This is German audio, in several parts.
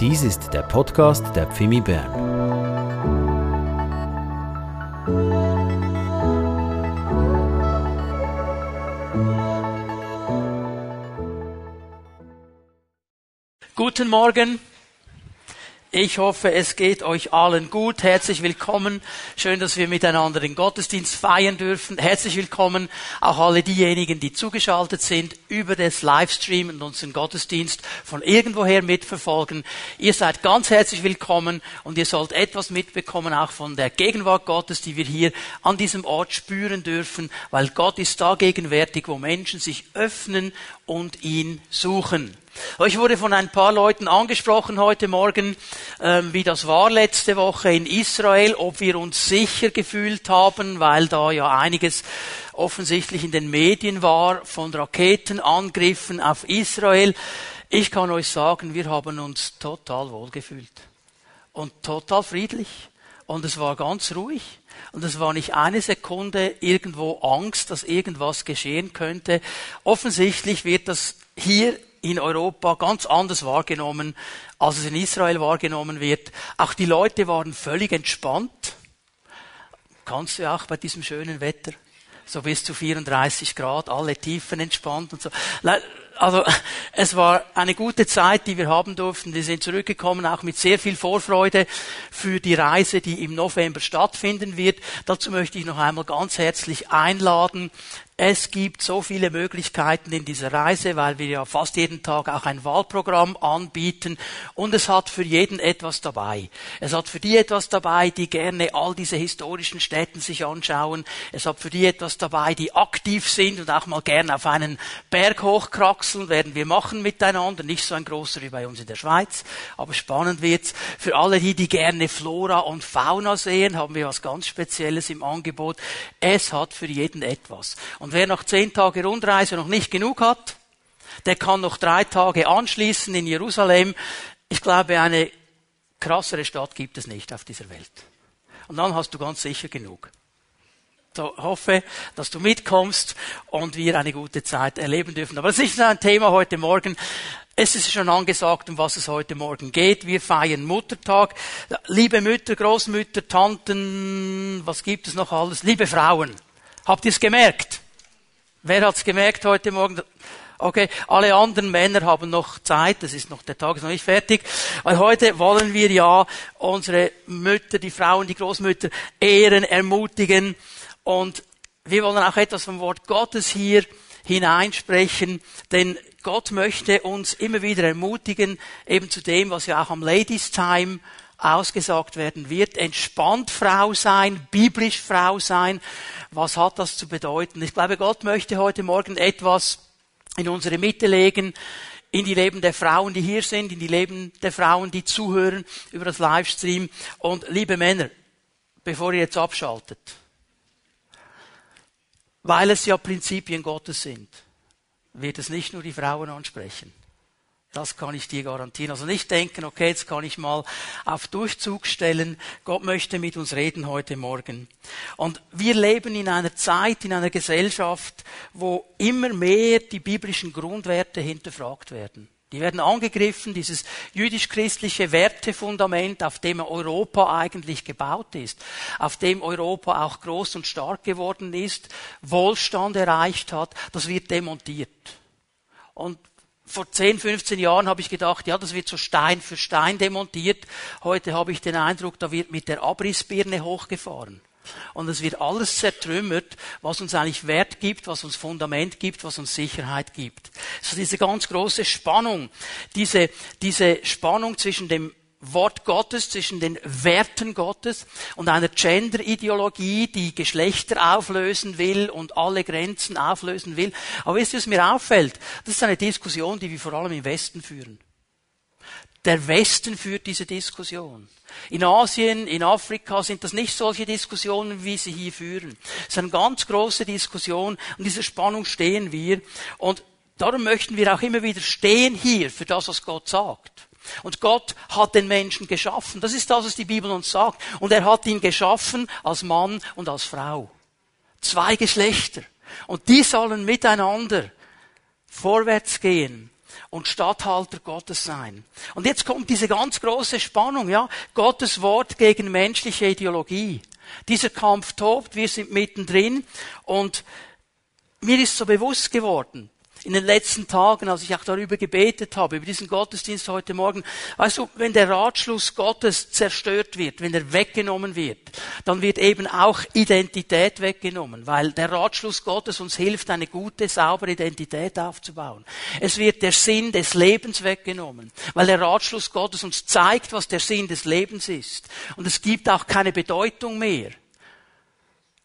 Dies ist der Podcast der Pfimi Bern. Guten Morgen. Ich hoffe, es geht euch allen gut. Herzlich willkommen. Schön, dass wir miteinander den Gottesdienst feiern dürfen. Herzlich willkommen auch alle diejenigen, die zugeschaltet sind über das Livestream und unseren Gottesdienst von irgendwoher mitverfolgen. Ihr seid ganz herzlich willkommen und ihr sollt etwas mitbekommen auch von der Gegenwart Gottes, die wir hier an diesem Ort spüren dürfen, weil Gott ist da gegenwärtig, wo Menschen sich öffnen und ihn suchen. Ich wurde von ein paar Leuten angesprochen heute Morgen, ähm, wie das war letzte Woche in Israel, ob wir uns sicher gefühlt haben, weil da ja einiges offensichtlich in den Medien war von Raketenangriffen auf Israel. Ich kann euch sagen, wir haben uns total wohlgefühlt und total friedlich und es war ganz ruhig. Und es war nicht eine Sekunde irgendwo Angst, dass irgendwas geschehen könnte. Offensichtlich wird das hier in Europa ganz anders wahrgenommen, als es in Israel wahrgenommen wird. Auch die Leute waren völlig entspannt. Kannst du auch bei diesem schönen Wetter. So bis zu 34 Grad, alle Tiefen entspannt und so. Also es war eine gute Zeit, die wir haben durften. Wir sind zurückgekommen, auch mit sehr viel Vorfreude für die Reise, die im November stattfinden wird. Dazu möchte ich noch einmal ganz herzlich einladen. Es gibt so viele Möglichkeiten in dieser Reise, weil wir ja fast jeden Tag auch ein Wahlprogramm anbieten und es hat für jeden etwas dabei. Es hat für die etwas dabei, die gerne all diese historischen Städten sich anschauen. Es hat für die etwas dabei, die aktiv sind und auch mal gerne auf einen Berg hochkraxeln, werden wir machen miteinander. Nicht so ein großer wie bei uns in der Schweiz, aber spannend wird's. Für alle die, die gerne Flora und Fauna sehen, haben wir was ganz Spezielles im Angebot. Es hat für jeden etwas. Und und wer nach zehn Tage Rundreise noch nicht genug hat, der kann noch drei Tage anschließen in Jerusalem. Ich glaube, eine krassere Stadt gibt es nicht auf dieser Welt. Und dann hast du ganz sicher genug. So hoffe, dass du mitkommst und wir eine gute Zeit erleben dürfen. Aber es ist ein Thema heute Morgen. Es ist schon angesagt, um was es heute Morgen geht. Wir feiern Muttertag. Liebe Mütter, Großmütter, Tanten, was gibt es noch alles? Liebe Frauen. Habt ihr es gemerkt? Wer hat's gemerkt heute Morgen? Okay, alle anderen Männer haben noch Zeit, das ist noch, der Tag ist noch nicht fertig, weil heute wollen wir ja unsere Mütter, die Frauen, die Großmütter ehren, ermutigen. Und wir wollen auch etwas vom Wort Gottes hier hineinsprechen, denn Gott möchte uns immer wieder ermutigen, eben zu dem, was ja auch am Ladies Time ausgesagt werden wird. Entspannt Frau sein, biblisch Frau sein. Was hat das zu bedeuten? Ich glaube, Gott möchte heute Morgen etwas in unsere Mitte legen, in die Leben der Frauen, die hier sind, in die Leben der Frauen, die zuhören über das Livestream. Und liebe Männer, bevor ihr jetzt abschaltet, weil es ja Prinzipien Gottes sind, wird es nicht nur die Frauen ansprechen. Das kann ich dir garantieren. Also nicht denken, okay, jetzt kann ich mal auf Durchzug stellen. Gott möchte mit uns reden heute Morgen. Und wir leben in einer Zeit, in einer Gesellschaft, wo immer mehr die biblischen Grundwerte hinterfragt werden. Die werden angegriffen, dieses jüdisch-christliche Wertefundament, auf dem Europa eigentlich gebaut ist, auf dem Europa auch groß und stark geworden ist, Wohlstand erreicht hat, das wird demontiert. Und vor 10, 15 Jahren habe ich gedacht, ja, das wird so Stein für Stein demontiert. Heute habe ich den Eindruck, da wird mit der Abrissbirne hochgefahren. Und es wird alles zertrümmert, was uns eigentlich Wert gibt, was uns Fundament gibt, was uns Sicherheit gibt. Also diese ganz große Spannung, diese, diese Spannung zwischen dem Wort Gottes, zwischen den Werten Gottes und einer Gender-Ideologie, die Geschlechter auflösen will und alle Grenzen auflösen will. Aber wisst ihr, was mir auffällt? Das ist eine Diskussion, die wir vor allem im Westen führen. Der Westen führt diese Diskussion. In Asien, in Afrika sind das nicht solche Diskussionen, wie sie hier führen. Es ist eine ganz große Diskussion und dieser Spannung stehen wir. Und darum möchten wir auch immer wieder stehen hier für das, was Gott sagt. Und Gott hat den Menschen geschaffen. Das ist das, was die Bibel uns sagt. Und er hat ihn geschaffen als Mann und als Frau. Zwei Geschlechter. Und die sollen miteinander vorwärts gehen und Statthalter Gottes sein. Und jetzt kommt diese ganz große Spannung, ja? Gottes Wort gegen menschliche Ideologie. Dieser Kampf tobt, wir sind mittendrin und mir ist so bewusst geworden, in den letzten Tagen, als ich auch darüber gebetet habe, über diesen Gottesdienst heute Morgen, weißt du, wenn der Ratschluss Gottes zerstört wird, wenn er weggenommen wird, dann wird eben auch Identität weggenommen, weil der Ratschluss Gottes uns hilft, eine gute, saubere Identität aufzubauen. Es wird der Sinn des Lebens weggenommen, weil der Ratschluss Gottes uns zeigt, was der Sinn des Lebens ist. Und es gibt auch keine Bedeutung mehr.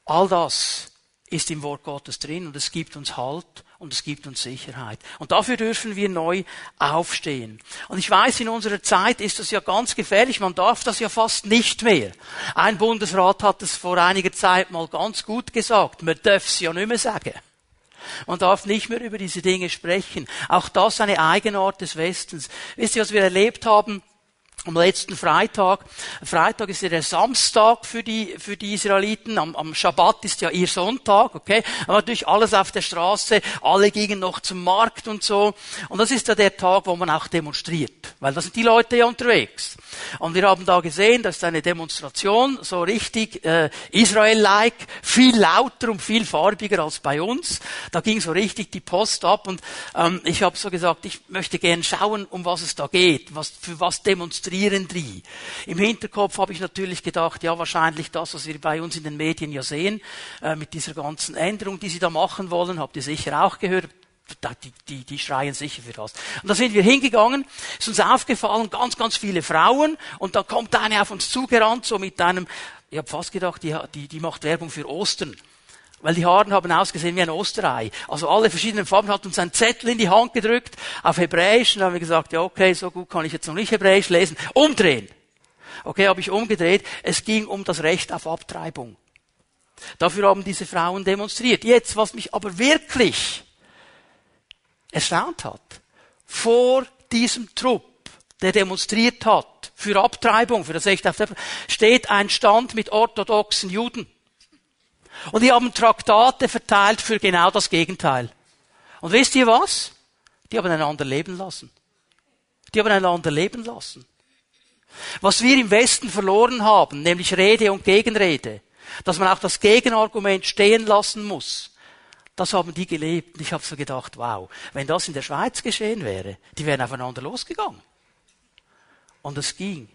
All das ist im Wort Gottes drin und es gibt uns Halt und es gibt uns Sicherheit. Und dafür dürfen wir neu aufstehen. Und ich weiß, in unserer Zeit ist das ja ganz gefährlich. Man darf das ja fast nicht mehr. Ein Bundesrat hat es vor einiger Zeit mal ganz gut gesagt. Man darf es ja nicht mehr sagen. Man darf nicht mehr über diese Dinge sprechen. Auch das eine Eigenart des Westens. Wisst ihr, was wir erlebt haben? Am letzten Freitag. Freitag ist ja der Samstag für die, für die Israeliten. Am, am Schabbat ist ja ihr Sonntag, okay? Aber natürlich alles auf der Straße. Alle gingen noch zum Markt und so. Und das ist ja der Tag, wo man auch demonstriert. Weil da sind die Leute ja unterwegs. Und wir haben da gesehen, das ist eine Demonstration, so richtig äh, Israel-like, viel lauter und viel farbiger als bei uns. Da ging so richtig die Post ab und ähm, ich habe so gesagt, ich möchte gern schauen, um was es da geht, was für was demonstriert demonstrieren die. Im Hinterkopf habe ich natürlich gedacht, ja, wahrscheinlich das, was wir bei uns in den Medien ja sehen, äh, mit dieser ganzen Änderung, die sie da machen wollen, habt ihr sicher auch gehört. Die, die, die schreien sicher für das. Und da sind wir hingegangen, ist uns aufgefallen, ganz, ganz viele Frauen, und da kommt eine auf uns zugerannt, so mit einem, ich habe fast gedacht, die, die, die macht Werbung für Ostern weil die Haaren haben ausgesehen wie ein Osterei. Also alle verschiedenen Farben hat uns ein Zettel in die Hand gedrückt auf Hebräisch und haben wir gesagt, ja okay, so gut kann ich jetzt noch nicht Hebräisch lesen. Umdrehen. Okay, habe ich umgedreht. Es ging um das Recht auf Abtreibung. Dafür haben diese Frauen demonstriert. Jetzt, was mich aber wirklich erstaunt hat, vor diesem Trupp, der demonstriert hat für Abtreibung, für das Recht auf Abtreibung, steht ein Stand mit orthodoxen Juden. Und die haben Traktate verteilt für genau das Gegenteil. Und wisst ihr was? Die haben einander leben lassen. Die haben einander leben lassen. Was wir im Westen verloren haben, nämlich Rede und Gegenrede, dass man auch das Gegenargument stehen lassen muss, das haben die gelebt. Und ich habe so gedacht, wow, wenn das in der Schweiz geschehen wäre, die wären aufeinander losgegangen. Und es ging.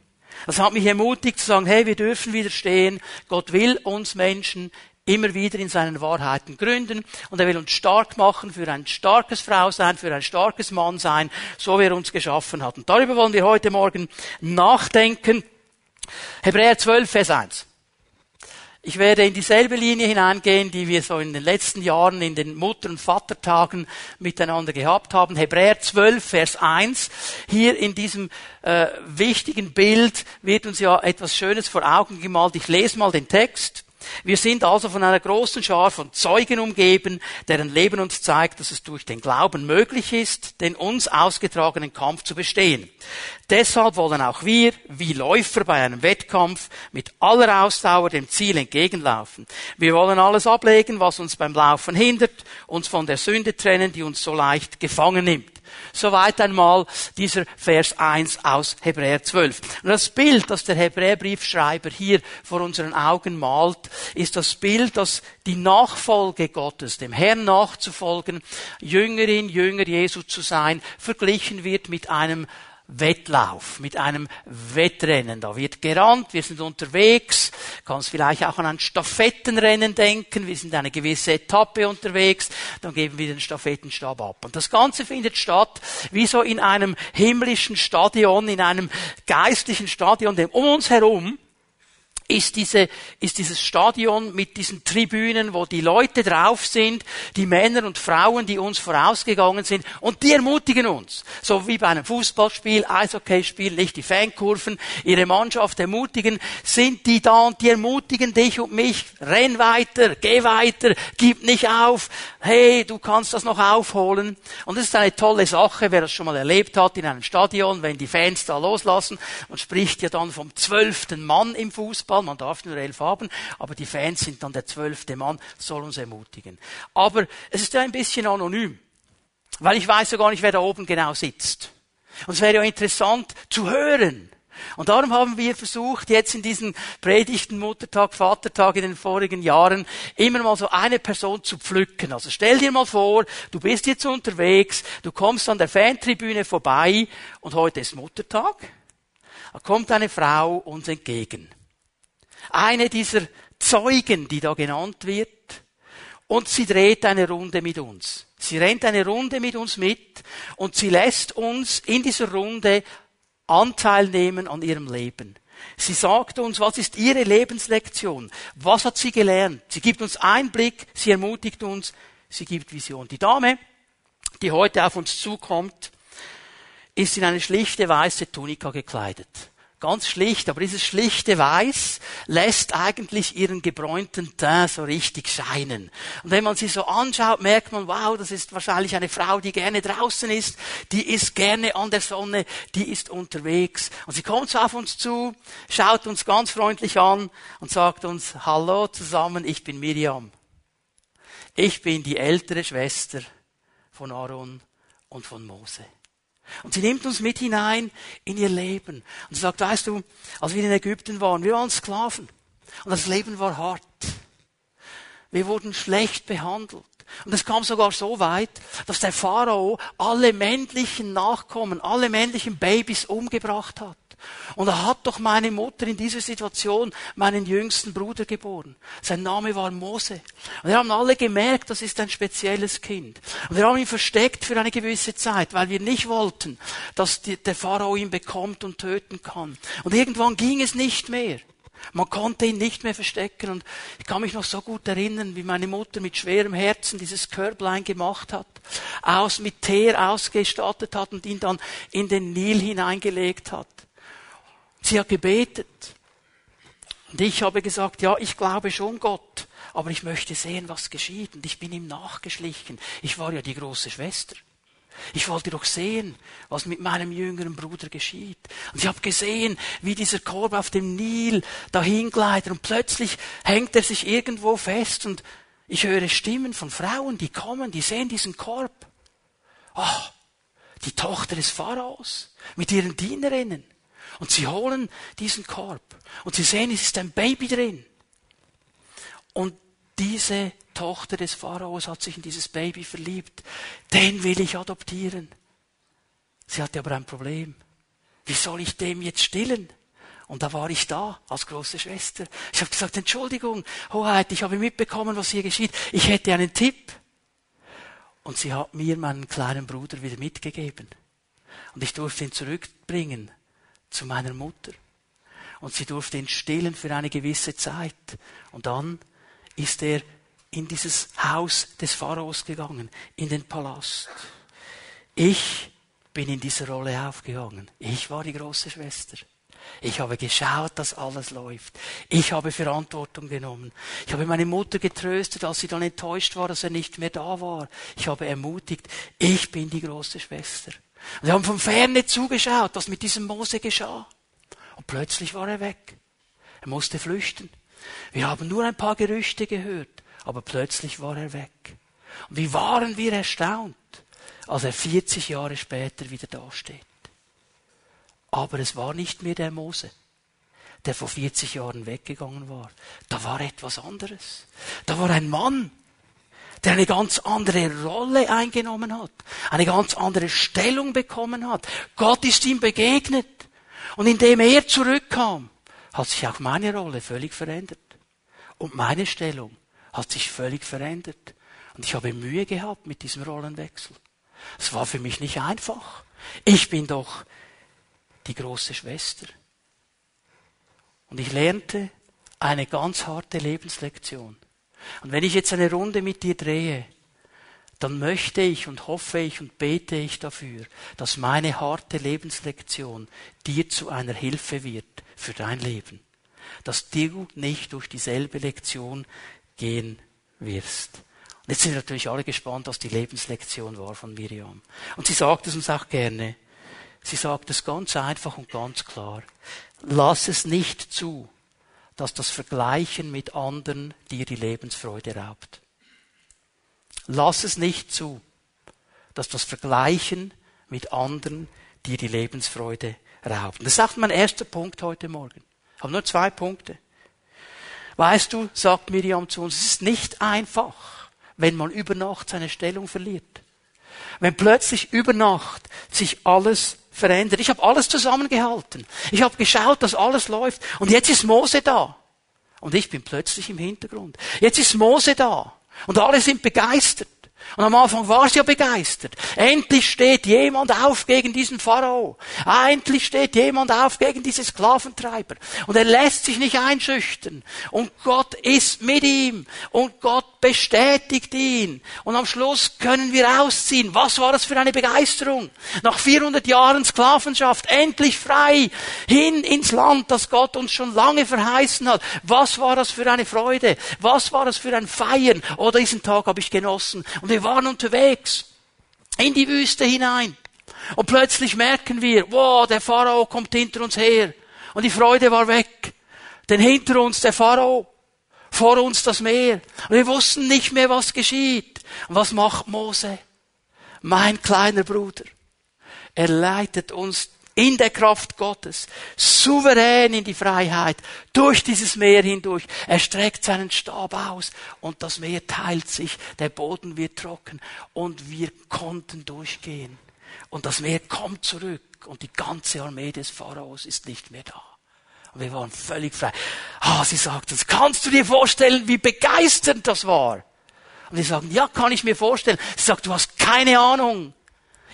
Das hat mich ermutigt zu sagen, hey, wir dürfen widerstehen. Gott will uns Menschen immer wieder in seinen Wahrheiten gründen und er will uns stark machen für ein starkes Frau sein, für ein starkes Mann sein, so wie er uns geschaffen hat. Und darüber wollen wir heute Morgen nachdenken. Hebräer 12, Vers 1. Ich werde in dieselbe Linie hineingehen, die wir so in den letzten Jahren in den Mutter- und Vatertagen miteinander gehabt haben. Hebräer 12, Vers 1. Hier in diesem äh, wichtigen Bild wird uns ja etwas Schönes vor Augen gemalt. Ich lese mal den Text. Wir sind also von einer großen Schar von Zeugen umgeben, deren Leben uns zeigt, dass es durch den Glauben möglich ist, den uns ausgetragenen Kampf zu bestehen. Deshalb wollen auch wir, wie Läufer bei einem Wettkampf, mit aller Ausdauer dem Ziel entgegenlaufen. Wir wollen alles ablegen, was uns beim Laufen hindert, uns von der Sünde trennen, die uns so leicht gefangen nimmt. Soweit einmal dieser Vers 1 aus Hebräer 12. Und das Bild, das der Hebräerbriefschreiber hier vor unseren Augen malt, ist das Bild, dass die Nachfolge Gottes, dem Herrn nachzufolgen, Jüngerin, Jünger Jesu zu sein, verglichen wird mit einem Wettlauf, mit einem Wettrennen. Da wird gerannt, wir sind unterwegs, kannst vielleicht auch an ein Stafettenrennen denken, wir sind eine gewisse Etappe unterwegs, dann geben wir den Stafettenstab ab. Und das Ganze findet statt wie so in einem himmlischen Stadion, in einem geistlichen Stadion, dem um uns herum ist, diese, ist dieses Stadion mit diesen Tribünen, wo die Leute drauf sind, die Männer und Frauen, die uns vorausgegangen sind, und die ermutigen uns. So wie bei einem Fußballspiel, Eishockeyspiel, nicht die Fankurven, ihre Mannschaft ermutigen, sind die da und die ermutigen dich und mich, renn weiter, geh weiter, gib nicht auf, hey, du kannst das noch aufholen. Und das ist eine tolle Sache, wer das schon mal erlebt hat in einem Stadion, wenn die Fans da loslassen, man spricht ja dann vom zwölften Mann im Fußball, Zahl, man darf nur elf haben, aber die Fans sind dann der zwölfte Mann, soll uns ermutigen. Aber es ist ja ein bisschen anonym. Weil ich weiß ja gar nicht, wer da oben genau sitzt. Und es wäre ja interessant zu hören. Und darum haben wir versucht, jetzt in diesen Predigten Muttertag, Vatertag in den vorigen Jahren immer mal so eine Person zu pflücken. Also stell dir mal vor, du bist jetzt unterwegs, du kommst an der Fantribüne vorbei und heute ist Muttertag. Da kommt eine Frau uns entgegen. Eine dieser Zeugen, die da genannt wird, und sie dreht eine Runde mit uns. Sie rennt eine Runde mit uns mit und sie lässt uns in dieser Runde Anteil nehmen an ihrem Leben. Sie sagt uns, was ist ihre Lebenslektion? Was hat sie gelernt? Sie gibt uns Einblick, sie ermutigt uns, sie gibt Vision. Die Dame, die heute auf uns zukommt, ist in eine schlichte weiße Tunika gekleidet. Ganz schlicht, aber dieses schlichte Weiß lässt eigentlich ihren gebräunten Teint so richtig scheinen. Und wenn man sie so anschaut, merkt man, wow, das ist wahrscheinlich eine Frau, die gerne draußen ist, die ist gerne an der Sonne, die ist unterwegs. Und sie kommt so auf uns zu, schaut uns ganz freundlich an und sagt uns, hallo zusammen, ich bin Miriam. Ich bin die ältere Schwester von Aaron und von Mose. Und sie nimmt uns mit hinein in ihr Leben. Und sie sagt, weißt du, als wir in Ägypten waren, wir waren Sklaven. Und das Leben war hart. Wir wurden schlecht behandelt. Und es kam sogar so weit, dass der Pharao alle männlichen Nachkommen, alle männlichen Babys umgebracht hat. Und er hat doch meine Mutter in dieser Situation meinen jüngsten Bruder geboren. Sein Name war Mose. Und wir haben alle gemerkt, das ist ein spezielles Kind. Und wir haben ihn versteckt für eine gewisse Zeit, weil wir nicht wollten, dass die, der Pharao ihn bekommt und töten kann. Und irgendwann ging es nicht mehr. Man konnte ihn nicht mehr verstecken und ich kann mich noch so gut erinnern, wie meine Mutter mit schwerem Herzen dieses Körblein gemacht hat, aus mit Teer ausgestattet hat und ihn dann in den Nil hineingelegt hat. Sie hat gebetet. Und ich habe gesagt, ja, ich glaube schon Gott, aber ich möchte sehen, was geschieht. Und ich bin ihm nachgeschlichen. Ich war ja die große Schwester. Ich wollte doch sehen, was mit meinem jüngeren Bruder geschieht. Und ich habe gesehen, wie dieser Korb auf dem Nil dahin gleitet und plötzlich hängt er sich irgendwo fest und ich höre Stimmen von Frauen, die kommen, die sehen diesen Korb. Oh, die Tochter des Pharaos mit ihren Dienerinnen. Und sie holen diesen Korb. Und sie sehen, es ist ein Baby drin. Und diese Tochter des Pharaos hat sich in dieses Baby verliebt. Den will ich adoptieren. Sie hatte aber ein Problem. Wie soll ich dem jetzt stillen? Und da war ich da als große Schwester. Ich habe gesagt, Entschuldigung, Hoheit, ich habe mitbekommen, was hier geschieht. Ich hätte einen Tipp. Und sie hat mir meinen kleinen Bruder wieder mitgegeben. Und ich durfte ihn zurückbringen zu meiner Mutter. Und sie durfte ihn stillen für eine gewisse Zeit. Und dann ist er in dieses Haus des Pharaos gegangen, in den Palast. Ich bin in dieser Rolle aufgegangen. Ich war die große Schwester. Ich habe geschaut, dass alles läuft. Ich habe Verantwortung genommen. Ich habe meine Mutter getröstet, als sie dann enttäuscht war, dass er nicht mehr da war. Ich habe ermutigt, ich bin die große Schwester. Und wir haben von Ferne zugeschaut, was mit diesem Mose geschah. Und plötzlich war er weg. Er musste flüchten. Wir haben nur ein paar Gerüchte gehört, aber plötzlich war er weg. Und wie waren wir erstaunt, als er 40 Jahre später wieder dasteht. Aber es war nicht mehr der Mose, der vor 40 Jahren weggegangen war. Da war etwas anderes. Da war ein Mann, der eine ganz andere Rolle eingenommen hat, eine ganz andere Stellung bekommen hat. Gott ist ihm begegnet. Und indem er zurückkam, hat sich auch meine Rolle völlig verändert. Und meine Stellung hat sich völlig verändert. Und ich habe Mühe gehabt mit diesem Rollenwechsel. Es war für mich nicht einfach. Ich bin doch die große Schwester. Und ich lernte eine ganz harte Lebenslektion. Und wenn ich jetzt eine Runde mit dir drehe, dann möchte ich und hoffe ich und bete ich dafür, dass meine harte Lebenslektion dir zu einer Hilfe wird für dein Leben. Dass du nicht durch dieselbe Lektion gehen wirst. Und jetzt sind natürlich alle gespannt, was die Lebenslektion war von Miriam. Und sie sagt es uns auch gerne. Sie sagt es ganz einfach und ganz klar. Lass es nicht zu, dass das Vergleichen mit anderen dir die Lebensfreude raubt. Lass es nicht zu, dass das Vergleichen mit anderen dir die Lebensfreude raubt. Das ist auch mein erster Punkt heute Morgen. Ich habe nur zwei Punkte. Weißt du, sagt Miriam zu uns, es ist nicht einfach, wenn man über Nacht seine Stellung verliert. Wenn plötzlich über Nacht sich alles verändert. Ich habe alles zusammengehalten. Ich habe geschaut, dass alles läuft. Und jetzt ist Mose da. Und ich bin plötzlich im Hintergrund. Jetzt ist Mose da. Und alle sind begeistert. Und am Anfang war sie ja begeistert. Endlich steht jemand auf gegen diesen Pharao. Endlich steht jemand auf gegen diese Sklaventreiber. Und er lässt sich nicht einschüchtern. Und Gott ist mit ihm. Und Gott bestätigt ihn. Und am Schluss können wir ausziehen. Was war das für eine Begeisterung? Nach 400 Jahren Sklavenschaft, endlich frei, hin ins Land, das Gott uns schon lange verheißen hat. Was war das für eine Freude? Was war das für ein Feiern? Oh, diesen Tag habe ich genossen. Und wir waren unterwegs in die Wüste hinein. Und plötzlich merken wir, wow, der Pharao kommt hinter uns her. Und die Freude war weg. Denn hinter uns der Pharao, vor uns das Meer. Und wir wussten nicht mehr, was geschieht. Und was macht Mose? Mein kleiner Bruder. Er leitet uns in der Kraft Gottes, souverän in die Freiheit, durch dieses Meer hindurch. Er streckt seinen Stab aus und das Meer teilt sich, der Boden wird trocken und wir konnten durchgehen. Und das Meer kommt zurück und die ganze Armee des Pharaos ist nicht mehr da. Und wir waren völlig frei. Ah, sie sagt uns, kannst du dir vorstellen, wie begeisternd das war? Und wir sagen, ja, kann ich mir vorstellen. Sie sagt, du hast keine Ahnung.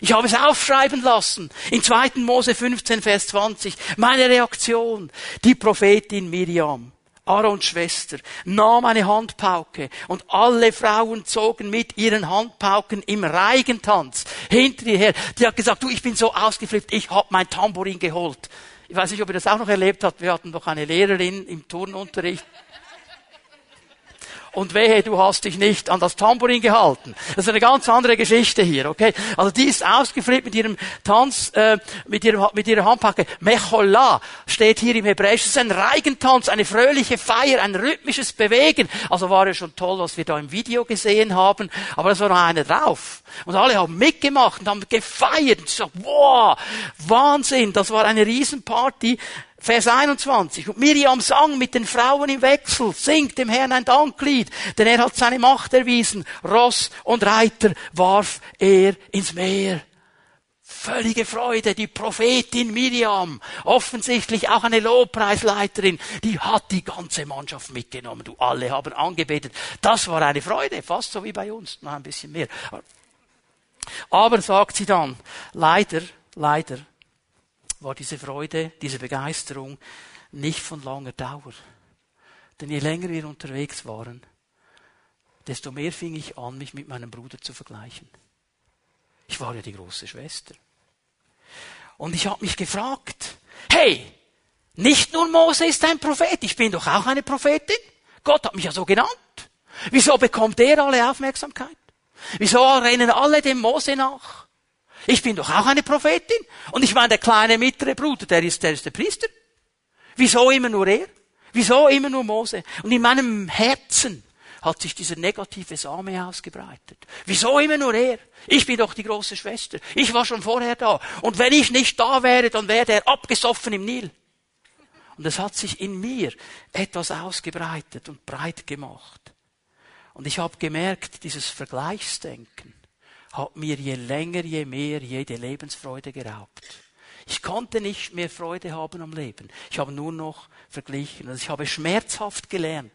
Ich habe es aufschreiben lassen. In 2. Mose 15, Vers 20. Meine Reaktion. Die Prophetin Miriam, Aarons Schwester, nahm eine Handpauke und alle Frauen zogen mit ihren Handpauken im Reigentanz hinter ihr her. Die hat gesagt, du, ich bin so ausgeflippt, ich habe mein Tambourin geholt. Ich weiß nicht, ob ihr das auch noch erlebt habt. Wir hatten doch eine Lehrerin im Turnunterricht und wehe, du hast dich nicht an das Tambourin gehalten. Das ist eine ganz andere Geschichte hier, okay? Also die ist ausgeflippt mit ihrem Tanz, äh, mit, ihrer, mit ihrer Handpacke. Mechola steht hier im Hebräisch. Das ist ein Reigentanz, eine fröhliche Feier, ein rhythmisches Bewegen. Also war ja schon toll, was wir da im Video gesehen haben, aber es war noch einer drauf. Und alle haben mitgemacht und haben gefeiert. Und gesagt, wow, Wahnsinn, das war eine Riesenparty. Vers 21. Und Miriam sang mit den Frauen im Wechsel, singt dem Herrn ein Danklied, denn er hat seine Macht erwiesen. Ross und Reiter warf er ins Meer. Völlige Freude, die Prophetin Miriam, offensichtlich auch eine Lobpreisleiterin, die hat die ganze Mannschaft mitgenommen. Du, alle haben angebetet. Das war eine Freude, fast so wie bei uns, noch ein bisschen mehr. Aber sagt sie dann, leider, leider, war diese Freude, diese Begeisterung nicht von langer Dauer. Denn je länger wir unterwegs waren, desto mehr fing ich an, mich mit meinem Bruder zu vergleichen. Ich war ja die große Schwester. Und ich habe mich gefragt, hey, nicht nur Mose ist ein Prophet, ich bin doch auch eine Prophetin. Gott hat mich ja so genannt. Wieso bekommt er alle Aufmerksamkeit? Wieso rennen alle dem Mose nach? Ich bin doch auch eine Prophetin. Und ich meine, der kleine mittlere Bruder, der ist, der ist der Priester. Wieso immer nur er? Wieso immer nur Mose? Und in meinem Herzen hat sich dieser negative Same ausgebreitet. Wieso immer nur er? Ich bin doch die große Schwester. Ich war schon vorher da. Und wenn ich nicht da wäre, dann wäre er abgesoffen im Nil. Und es hat sich in mir etwas ausgebreitet und breit gemacht. Und ich habe gemerkt, dieses Vergleichsdenken, hat mir je länger, je mehr jede Lebensfreude geraubt. Ich konnte nicht mehr Freude haben am Leben. Ich habe nur noch verglichen. Also ich habe schmerzhaft gelernt,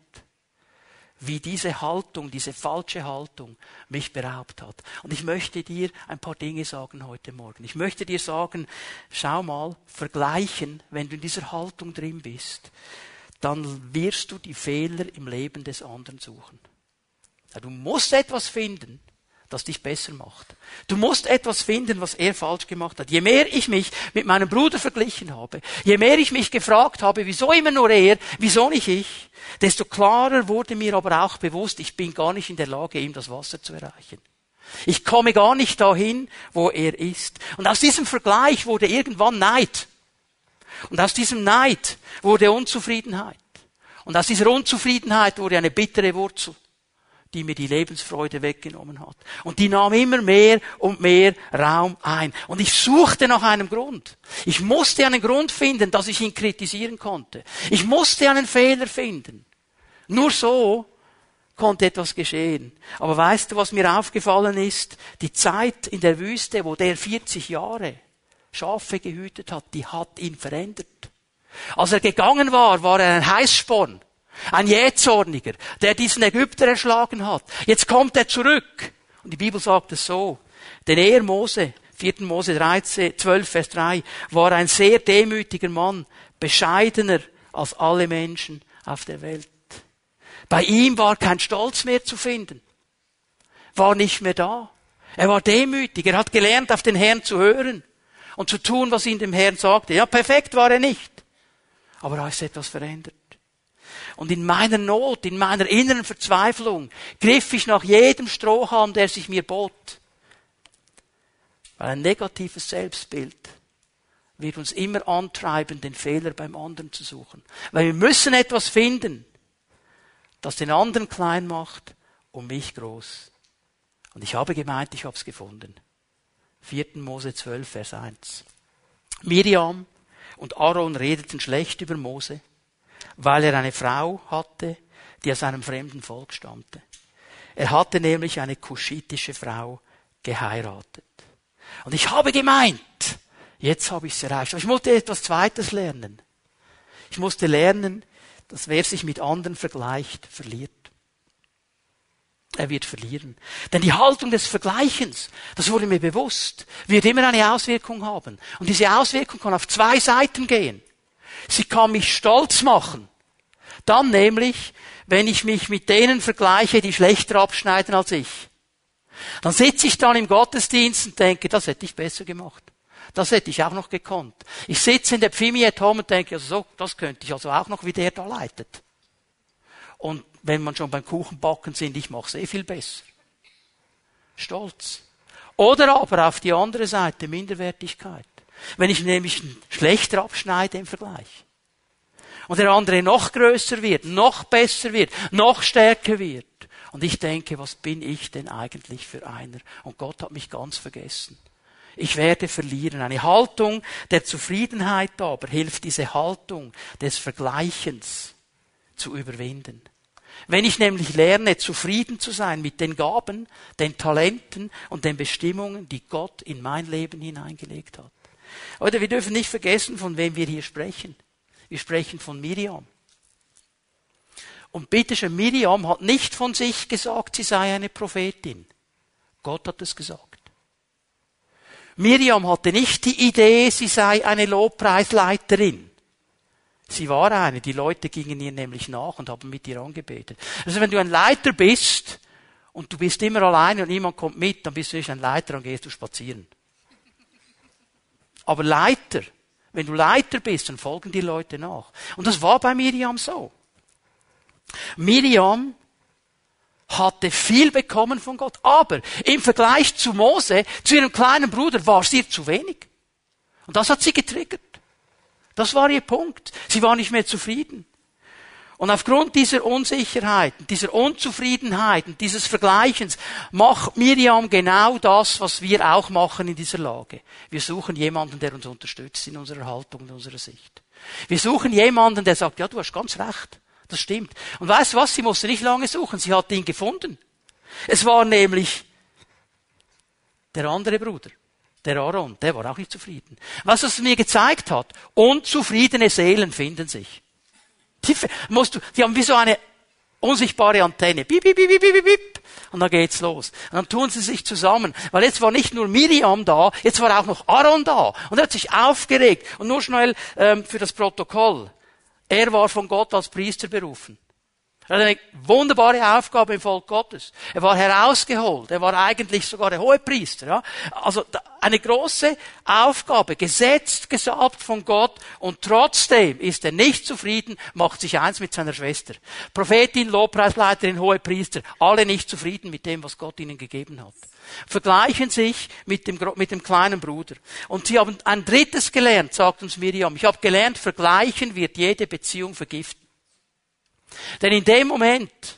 wie diese Haltung, diese falsche Haltung mich beraubt hat. Und ich möchte dir ein paar Dinge sagen heute Morgen. Ich möchte dir sagen, schau mal, vergleichen, wenn du in dieser Haltung drin bist, dann wirst du die Fehler im Leben des anderen suchen. Du musst etwas finden, das dich besser macht. Du musst etwas finden, was er falsch gemacht hat. Je mehr ich mich mit meinem Bruder verglichen habe, je mehr ich mich gefragt habe, wieso immer nur er, wieso nicht ich, desto klarer wurde mir aber auch bewusst, ich bin gar nicht in der Lage, ihm das Wasser zu erreichen. Ich komme gar nicht dahin, wo er ist. Und aus diesem Vergleich wurde irgendwann Neid. Und aus diesem Neid wurde Unzufriedenheit. Und aus dieser Unzufriedenheit wurde eine bittere Wurzel die mir die Lebensfreude weggenommen hat. Und die nahm immer mehr und mehr Raum ein. Und ich suchte nach einem Grund. Ich musste einen Grund finden, dass ich ihn kritisieren konnte. Ich musste einen Fehler finden. Nur so konnte etwas geschehen. Aber weißt du, was mir aufgefallen ist? Die Zeit in der Wüste, wo der 40 Jahre Schafe gehütet hat, die hat ihn verändert. Als er gegangen war, war er ein Heißsporn. Ein Jähzorniger, der diesen Ägypter erschlagen hat. Jetzt kommt er zurück. Und die Bibel sagt es so. Denn er, Mose, 4. Mose 13, 12, Vers 3, war ein sehr demütiger Mann, bescheidener als alle Menschen auf der Welt. Bei ihm war kein Stolz mehr zu finden. War nicht mehr da. Er war demütig. Er hat gelernt, auf den Herrn zu hören und zu tun, was ihn dem Herrn sagte. Ja, perfekt war er nicht. Aber da ist etwas verändert. Und in meiner Not, in meiner inneren Verzweiflung griff ich nach jedem Strohhalm, der sich mir bot. Weil ein negatives Selbstbild wird uns immer antreiben, den Fehler beim anderen zu suchen. Weil wir müssen etwas finden, das den anderen klein macht und mich groß. Und ich habe gemeint, ich habe es gefunden. 4. Mose 12, Vers 1. Miriam und Aaron redeten schlecht über Mose weil er eine Frau hatte, die aus einem fremden Volk stammte. Er hatte nämlich eine kuschitische Frau geheiratet. Und ich habe gemeint, jetzt habe ich es erreicht. Aber ich musste etwas Zweites lernen. Ich musste lernen, dass wer sich mit anderen vergleicht, verliert. Er wird verlieren. Denn die Haltung des Vergleichens, das wurde mir bewusst, wird immer eine Auswirkung haben. Und diese Auswirkung kann auf zwei Seiten gehen. Sie kann mich stolz machen. Dann nämlich, wenn ich mich mit denen vergleiche, die schlechter abschneiden als ich. Dann sitze ich dann im Gottesdienst und denke, das hätte ich besser gemacht. Das hätte ich auch noch gekonnt. Ich sitze in der Pfimi at home und denke, also so, das könnte ich also auch noch, wie der da leitet. Und wenn man schon beim Kuchenbacken sind, ich mache es eh viel besser. Stolz. Oder aber auf die andere Seite, Minderwertigkeit. Wenn ich nämlich schlechter abschneide im Vergleich. Und der andere noch größer wird, noch besser wird, noch stärker wird. Und ich denke, was bin ich denn eigentlich für einer? Und Gott hat mich ganz vergessen. Ich werde verlieren. Eine Haltung der Zufriedenheit aber hilft diese Haltung des Vergleichens zu überwinden. Wenn ich nämlich lerne, zufrieden zu sein mit den Gaben, den Talenten und den Bestimmungen, die Gott in mein Leben hineingelegt hat. Oder wir dürfen nicht vergessen, von wem wir hier sprechen. Wir sprechen von Miriam. Und bitteschön, Miriam hat nicht von sich gesagt, sie sei eine Prophetin. Gott hat es gesagt. Miriam hatte nicht die Idee, sie sei eine Lobpreisleiterin. Sie war eine, die Leute gingen ihr nämlich nach und haben mit ihr angebetet. Also wenn du ein Leiter bist und du bist immer alleine und niemand kommt mit, dann bist du nicht ein Leiter, dann gehst du spazieren. Aber Leiter, wenn du Leiter bist, dann folgen die Leute nach. Und das war bei Miriam so. Miriam hatte viel bekommen von Gott, aber im Vergleich zu Mose, zu ihrem kleinen Bruder, war ihr zu wenig. Und das hat sie getriggert. Das war ihr Punkt. Sie war nicht mehr zufrieden. Und aufgrund dieser Unsicherheit, dieser Unzufriedenheit und dieses Vergleichens macht Miriam genau das, was wir auch machen in dieser Lage. Wir suchen jemanden, der uns unterstützt in unserer Haltung, in unserer Sicht. Wir suchen jemanden, der sagt, ja, du hast ganz recht. Das stimmt. Und weißt du was? Sie musste nicht lange suchen. Sie hat ihn gefunden. Es war nämlich der andere Bruder. Der Aaron, der war auch nicht zufrieden. Was es mir gezeigt hat, unzufriedene Seelen finden sich. Die, musst du, die haben wie so eine unsichtbare Antenne. Bip, bip, bip, bip, bip, bip. Und dann geht's los. Und dann tun sie sich zusammen. Weil jetzt war nicht nur Miriam da, jetzt war auch noch Aaron da. Und er hat sich aufgeregt. Und nur schnell ähm, für das Protokoll. Er war von Gott als Priester berufen. Er hatte eine wunderbare Aufgabe im Volk Gottes. Er war herausgeholt. Er war eigentlich sogar der Hohepriester. Ja? Also eine große Aufgabe, gesetzt, gesalbt von Gott und trotzdem ist er nicht zufrieden, macht sich eins mit seiner Schwester. Prophetin, Lobpreisleiterin, Hohepriester, alle nicht zufrieden mit dem, was Gott ihnen gegeben hat. Vergleichen sich mit dem, mit dem kleinen Bruder. Und sie haben ein drittes gelernt, sagt uns Miriam. Ich habe gelernt, vergleichen wird jede Beziehung vergiften. Denn in dem Moment,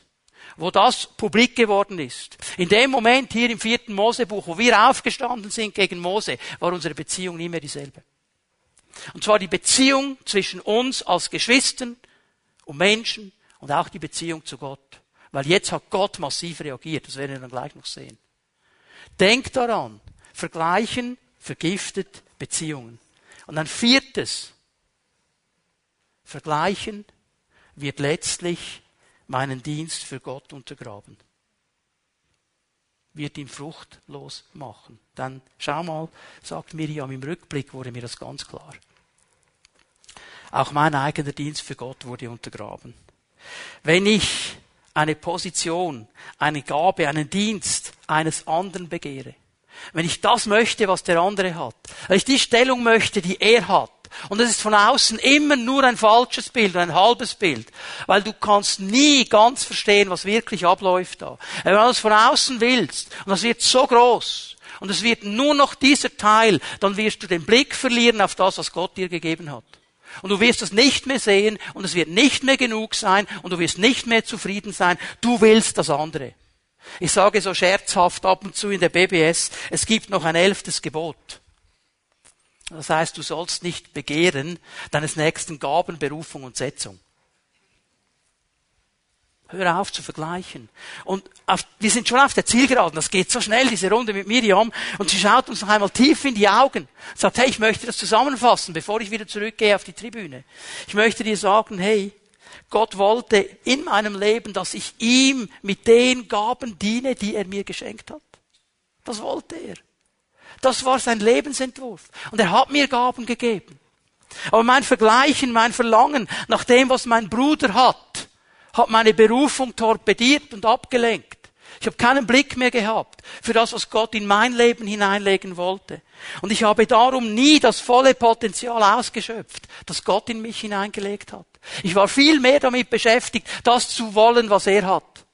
wo das publik geworden ist. In dem Moment hier im vierten Mosebuch, wo wir aufgestanden sind gegen Mose, war unsere Beziehung nie mehr dieselbe. Und zwar die Beziehung zwischen uns als Geschwistern und Menschen und auch die Beziehung zu Gott. Weil jetzt hat Gott massiv reagiert. Das werden wir dann gleich noch sehen. Denkt daran. Vergleichen vergiftet Beziehungen. Und ein viertes. Vergleichen wird letztlich meinen Dienst für Gott untergraben. Wird ihn fruchtlos machen. Dann schau mal, sagt Miriam im Rückblick, wurde mir das ganz klar. Auch mein eigener Dienst für Gott wurde untergraben. Wenn ich eine Position, eine Gabe, einen Dienst eines anderen begehre, wenn ich das möchte, was der andere hat, wenn ich die Stellung möchte, die er hat, und es ist von außen immer nur ein falsches Bild, ein halbes Bild. Weil du kannst nie ganz verstehen, was wirklich abläuft da. Wenn du es von außen willst, und das wird so groß, und es wird nur noch dieser Teil, dann wirst du den Blick verlieren auf das, was Gott dir gegeben hat. Und du wirst es nicht mehr sehen, und es wird nicht mehr genug sein, und du wirst nicht mehr zufrieden sein. Du willst das andere. Ich sage so scherzhaft ab und zu in der BBS, es gibt noch ein elftes Gebot. Das heißt, du sollst nicht begehren deines nächsten Gaben, Berufung und Setzung. Hör auf zu vergleichen. Und auf, wir sind schon auf der Zielgeraden. Das geht so schnell, diese Runde mit Miriam. Und sie schaut uns noch einmal tief in die Augen. Sagt, hey, ich möchte das zusammenfassen, bevor ich wieder zurückgehe auf die Tribüne. Ich möchte dir sagen, hey, Gott wollte in meinem Leben, dass ich ihm mit den Gaben diene, die er mir geschenkt hat. Das wollte er. Das war sein Lebensentwurf. Und er hat mir Gaben gegeben. Aber mein Vergleichen, mein Verlangen nach dem, was mein Bruder hat, hat meine Berufung torpediert und abgelenkt. Ich habe keinen Blick mehr gehabt für das, was Gott in mein Leben hineinlegen wollte. Und ich habe darum nie das volle Potenzial ausgeschöpft, das Gott in mich hineingelegt hat. Ich war viel mehr damit beschäftigt, das zu wollen, was er hat.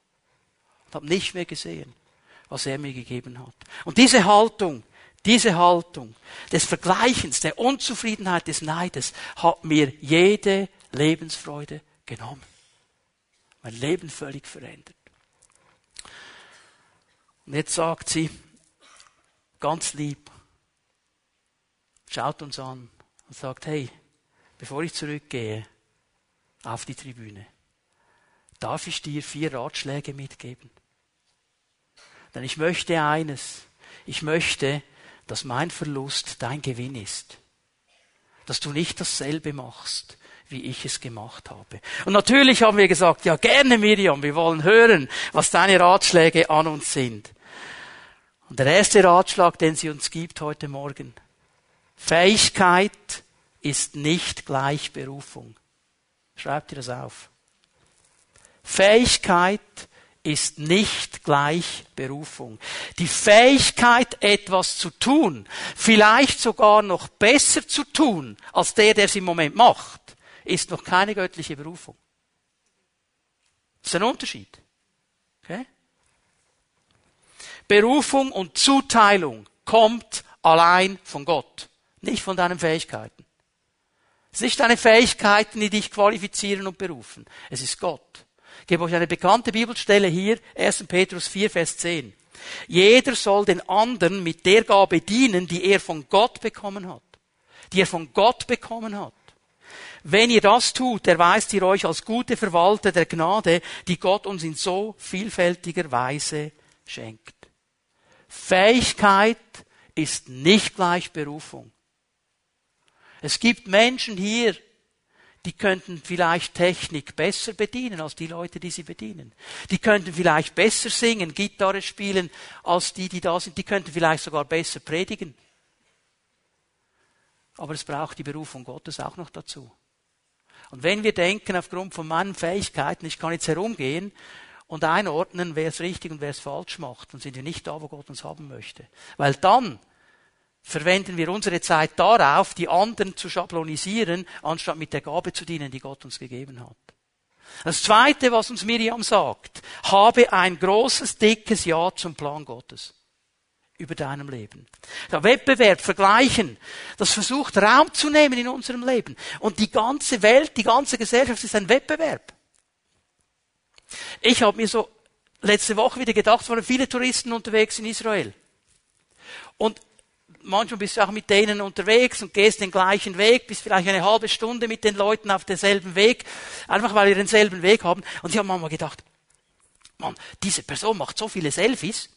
Und habe nicht mehr gesehen, was er mir gegeben hat. Und diese Haltung, diese Haltung des Vergleichens, der Unzufriedenheit, des Neides hat mir jede Lebensfreude genommen. Mein Leben völlig verändert. Und jetzt sagt sie, ganz lieb, schaut uns an und sagt, hey, bevor ich zurückgehe auf die Tribüne, darf ich dir vier Ratschläge mitgeben. Denn ich möchte eines, ich möchte, dass mein Verlust dein Gewinn ist. Dass du nicht dasselbe machst, wie ich es gemacht habe. Und natürlich haben wir gesagt, ja gerne Miriam, wir wollen hören, was deine Ratschläge an uns sind. Und der erste Ratschlag, den sie uns gibt heute Morgen, Fähigkeit ist nicht gleich Berufung. Schreibt ihr das auf. Fähigkeit ist nicht gleich Berufung. Die Fähigkeit, etwas zu tun, vielleicht sogar noch besser zu tun, als der, der es im Moment macht, ist noch keine göttliche Berufung. Das ist ein Unterschied. Okay? Berufung und Zuteilung kommt allein von Gott, nicht von deinen Fähigkeiten. Es ist nicht deine Fähigkeiten, die dich qualifizieren und berufen. Es ist Gott. Gebe euch eine bekannte Bibelstelle hier, 1. Petrus 4, Vers 10. Jeder soll den anderen mit der Gabe dienen, die er von Gott bekommen hat. Die er von Gott bekommen hat. Wenn ihr das tut, erweist ihr euch als gute Verwalter der Gnade, die Gott uns in so vielfältiger Weise schenkt. Fähigkeit ist nicht gleich Berufung. Es gibt Menschen hier, die könnten vielleicht Technik besser bedienen als die Leute, die sie bedienen. Die könnten vielleicht besser singen, Gitarre spielen als die, die da sind. Die könnten vielleicht sogar besser predigen. Aber es braucht die Berufung Gottes auch noch dazu. Und wenn wir denken, aufgrund von meinen Fähigkeiten, ich kann jetzt herumgehen und einordnen, wer es richtig und wer es falsch macht, dann sind wir nicht da, wo Gott uns haben möchte. Weil dann verwenden wir unsere Zeit darauf, die anderen zu schablonisieren, anstatt mit der Gabe zu dienen, die Gott uns gegeben hat. Das Zweite, was uns Miriam sagt, habe ein großes, dickes Ja zum Plan Gottes über deinem Leben. Der Wettbewerb, Vergleichen, das versucht Raum zu nehmen in unserem Leben. Und die ganze Welt, die ganze Gesellschaft ist ein Wettbewerb. Ich habe mir so letzte Woche wieder gedacht, es waren viele Touristen unterwegs in Israel. Und manchmal bist du auch mit denen unterwegs und gehst den gleichen Weg, bist vielleicht eine halbe Stunde mit den Leuten auf demselben Weg, einfach weil wir denselben Weg haben. Und ich habe manchmal gedacht, Mann, diese Person macht so viele Selfies.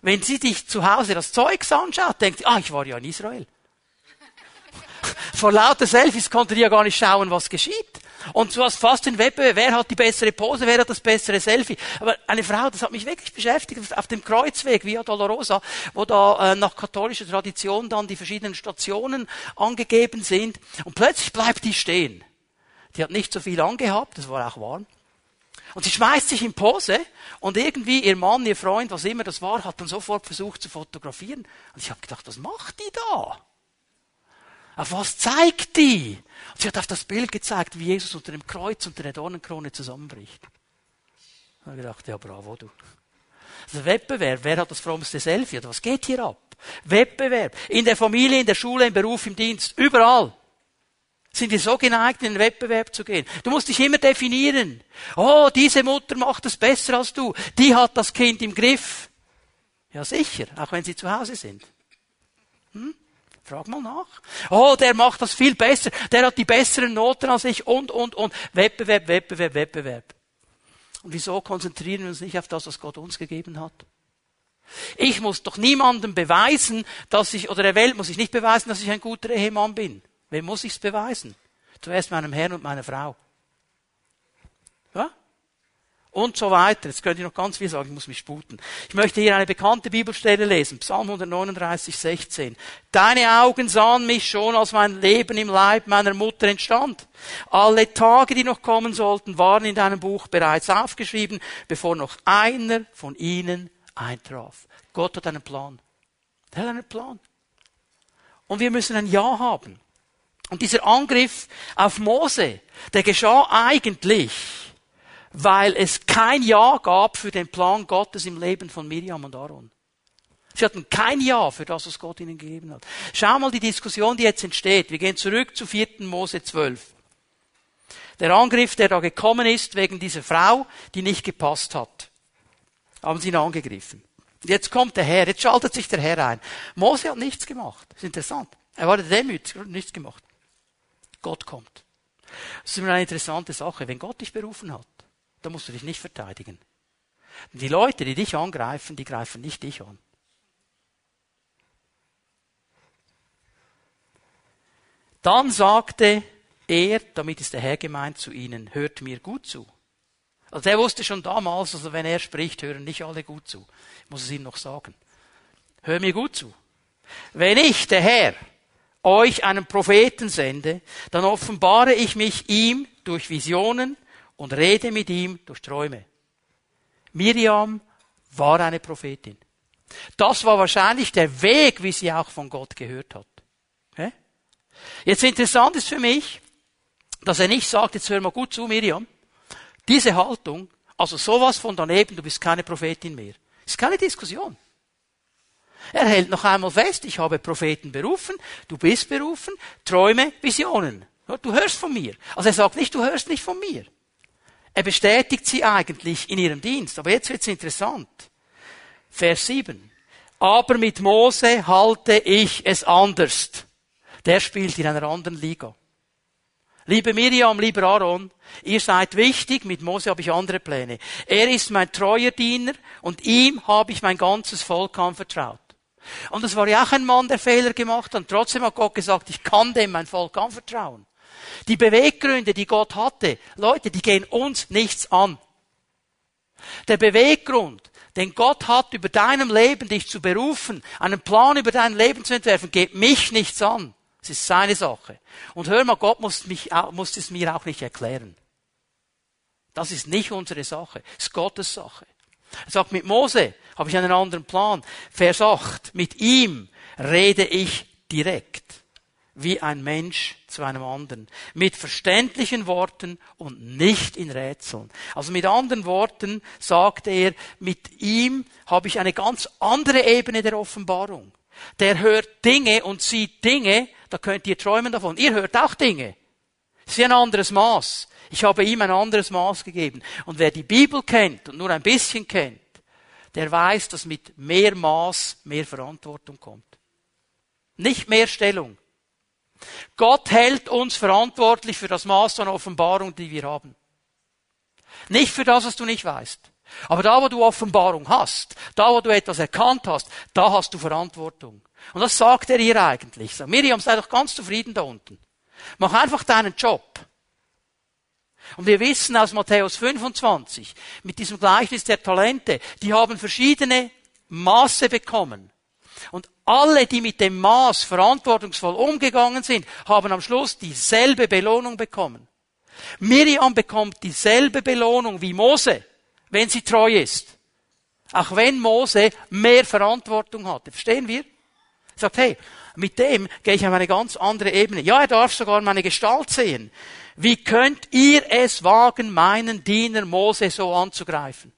Wenn sie dich zu Hause das Zeugs anschaut, denkt, ah, ich war ja in Israel. Vor lauter Selfies konnte die ja gar nicht schauen, was geschieht. Und du hast fast den Wettbewerb, wer hat die bessere Pose, wer hat das bessere Selfie. Aber eine Frau, das hat mich wirklich beschäftigt, auf dem Kreuzweg, Via Dolorosa, wo da äh, nach katholischer Tradition dann die verschiedenen Stationen angegeben sind. Und plötzlich bleibt die stehen. Die hat nicht so viel angehabt, es war auch warm. Und sie schmeißt sich in Pose und irgendwie ihr Mann, ihr Freund, was immer das war, hat dann sofort versucht zu fotografieren. Und ich habe gedacht, was macht die da? Auf was zeigt die? Sie hat auf das Bild gezeigt, wie Jesus unter dem Kreuz, unter der Dornenkrone zusammenbricht. Ich habe gedacht, ja bravo du. Also Wettbewerb, wer hat das frommste Selfie? Oder was geht hier ab? Wettbewerb. In der Familie, in der Schule, im Beruf, im Dienst, überall. Sind wir so geneigt, in den Wettbewerb zu gehen? Du musst dich immer definieren. Oh, diese Mutter macht es besser als du. Die hat das Kind im Griff. Ja, sicher, auch wenn sie zu Hause sind. Hm? Frag mal nach. Oh, der macht das viel besser. Der hat die besseren Noten als ich und, und, und. Wettbewerb, Wettbewerb, Wettbewerb. Und wieso konzentrieren wir uns nicht auf das, was Gott uns gegeben hat? Ich muss doch niemandem beweisen, dass ich, oder der Welt muss ich nicht beweisen, dass ich ein guter Ehemann bin. Wem muss ich's beweisen? Zuerst meinem Herrn und meiner Frau. Und so weiter. Jetzt könnte ich noch ganz viel sagen, ich muss mich sputen. Ich möchte hier eine bekannte Bibelstelle lesen, Psalm 139, 16. Deine Augen sahen mich schon, als mein Leben im Leib meiner Mutter entstand. Alle Tage, die noch kommen sollten, waren in deinem Buch bereits aufgeschrieben, bevor noch einer von ihnen eintraf. Gott hat einen Plan. Er hat einen Plan. Und wir müssen ein Ja haben. Und dieser Angriff auf Mose, der geschah eigentlich weil es kein Ja gab für den Plan Gottes im Leben von Miriam und Aaron. Sie hatten kein Ja für das, was Gott ihnen gegeben hat. Schau mal die Diskussion, die jetzt entsteht. Wir gehen zurück zu 4. Mose 12. Der Angriff, der da gekommen ist wegen dieser Frau, die nicht gepasst hat. Haben sie ihn angegriffen. Jetzt kommt der Herr, jetzt schaltet sich der Herr ein. Mose hat nichts gemacht. Das ist interessant. Er war demütig, nichts gemacht. Gott kommt. Das ist immer eine interessante Sache. Wenn Gott dich berufen hat, da musst du dich nicht verteidigen. Die Leute, die dich angreifen, die greifen nicht dich an. Dann sagte er, damit ist der Herr gemeint zu ihnen, hört mir gut zu. Also er wusste schon damals, also wenn er spricht, hören nicht alle gut zu. Ich muss es ihnen noch sagen. Hör mir gut zu. Wenn ich, der Herr, euch einen Propheten sende, dann offenbare ich mich ihm durch Visionen, und rede mit ihm durch Träume. Miriam war eine Prophetin. Das war wahrscheinlich der Weg, wie sie auch von Gott gehört hat. Jetzt interessant ist für mich, dass er nicht sagt, jetzt hör mal gut zu, Miriam. Diese Haltung, also sowas von daneben, du bist keine Prophetin mehr. Ist keine Diskussion. Er hält noch einmal fest, ich habe Propheten berufen, du bist berufen, Träume, Visionen. Du hörst von mir. Also er sagt nicht, du hörst nicht von mir. Er bestätigt sie eigentlich in ihrem Dienst. Aber jetzt wird's interessant. Vers 7. Aber mit Mose halte ich es anders. Der spielt in einer anderen Liga. Liebe Miriam, lieber Aaron, ihr seid wichtig, mit Mose habe ich andere Pläne. Er ist mein treuer Diener und ihm habe ich mein ganzes Volk anvertraut. Und es war ja auch ein Mann, der Fehler gemacht hat und trotzdem hat Gott gesagt, ich kann dem mein Volk anvertrauen. Die Beweggründe, die Gott hatte, Leute, die gehen uns nichts an. Der Beweggrund, den Gott hat, über deinem Leben dich zu berufen, einen Plan über dein Leben zu entwerfen, geht mich nichts an. Es ist seine Sache. Und hör mal, Gott muss, mich, muss es mir auch nicht erklären. Das ist nicht unsere Sache. Es ist Gottes Sache. Er sagt, mit Mose habe ich einen anderen Plan. Vers 8. Mit ihm rede ich direkt wie ein Mensch zu einem anderen. Mit verständlichen Worten und nicht in Rätseln. Also mit anderen Worten sagt er, mit ihm habe ich eine ganz andere Ebene der Offenbarung. Der hört Dinge und sieht Dinge, da könnt ihr träumen davon. Ihr hört auch Dinge. Es ist ein anderes Maß. Ich habe ihm ein anderes Maß gegeben. Und wer die Bibel kennt und nur ein bisschen kennt, der weiß, dass mit mehr Maß mehr Verantwortung kommt. Nicht mehr Stellung. Gott hält uns verantwortlich für das Maß an Offenbarung, die wir haben. Nicht für das, was du nicht weißt. Aber da, wo du Offenbarung hast, da, wo du etwas erkannt hast, da hast du Verantwortung. Und das sagt er hier eigentlich. Sagt, Miriam, sei doch ganz zufrieden da unten. Mach einfach deinen Job. Und wir wissen aus Matthäus 25, mit diesem Gleichnis der Talente, die haben verschiedene Maße bekommen. Und alle, die mit dem Maß verantwortungsvoll umgegangen sind, haben am Schluss dieselbe Belohnung bekommen. Miriam bekommt dieselbe Belohnung wie Mose, wenn sie treu ist. Auch wenn Mose mehr Verantwortung hatte. Verstehen wir? Er sagt, hey, mit dem gehe ich auf eine ganz andere Ebene. Ja, er darf sogar meine Gestalt sehen. Wie könnt ihr es wagen, meinen Diener Mose so anzugreifen?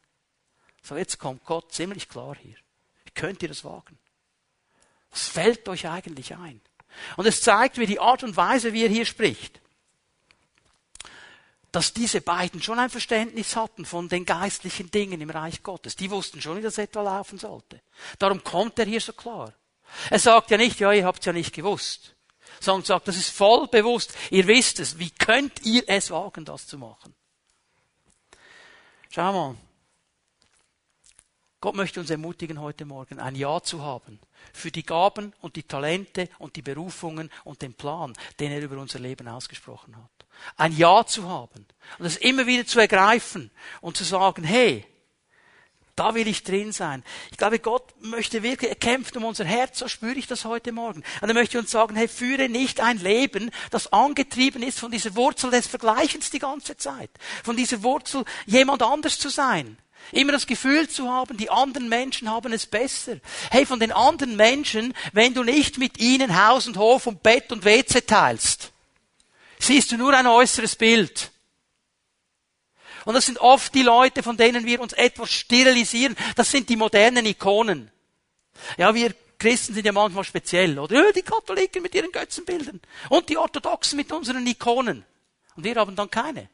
So, jetzt kommt Gott ziemlich klar hier. Wie könnt ihr das wagen? Was fällt euch eigentlich ein? Und es zeigt mir die Art und Weise, wie er hier spricht. Dass diese beiden schon ein Verständnis hatten von den geistlichen Dingen im Reich Gottes. Die wussten schon, wie das etwa laufen sollte. Darum kommt er hier so klar. Er sagt ja nicht, ja, ihr habt's ja nicht gewusst. Sondern sagt, das ist voll bewusst. Ihr wisst es. Wie könnt ihr es wagen, das zu machen? Schau mal. Gott möchte uns ermutigen, heute Morgen ein Ja zu haben für die Gaben und die Talente und die Berufungen und den Plan, den er über unser Leben ausgesprochen hat. Ein Ja zu haben und das immer wieder zu ergreifen und zu sagen, hey, da will ich drin sein. Ich glaube, Gott möchte wirklich, er kämpft um unser Herz, so spüre ich das heute Morgen. Und er möchte uns sagen, hey, führe nicht ein Leben, das angetrieben ist von dieser Wurzel des Vergleichens die ganze Zeit. Von dieser Wurzel, jemand anders zu sein. Immer das Gefühl zu haben, die anderen Menschen haben es besser. Hey, von den anderen Menschen, wenn du nicht mit ihnen Haus und Hof und Bett und WC teilst, siehst du nur ein äußeres Bild. Und das sind oft die Leute, von denen wir uns etwas sterilisieren. Das sind die modernen Ikonen. Ja, wir Christen sind ja manchmal speziell, oder? Die Katholiken mit ihren Götzenbildern. Und die Orthodoxen mit unseren Ikonen. Und wir haben dann keine.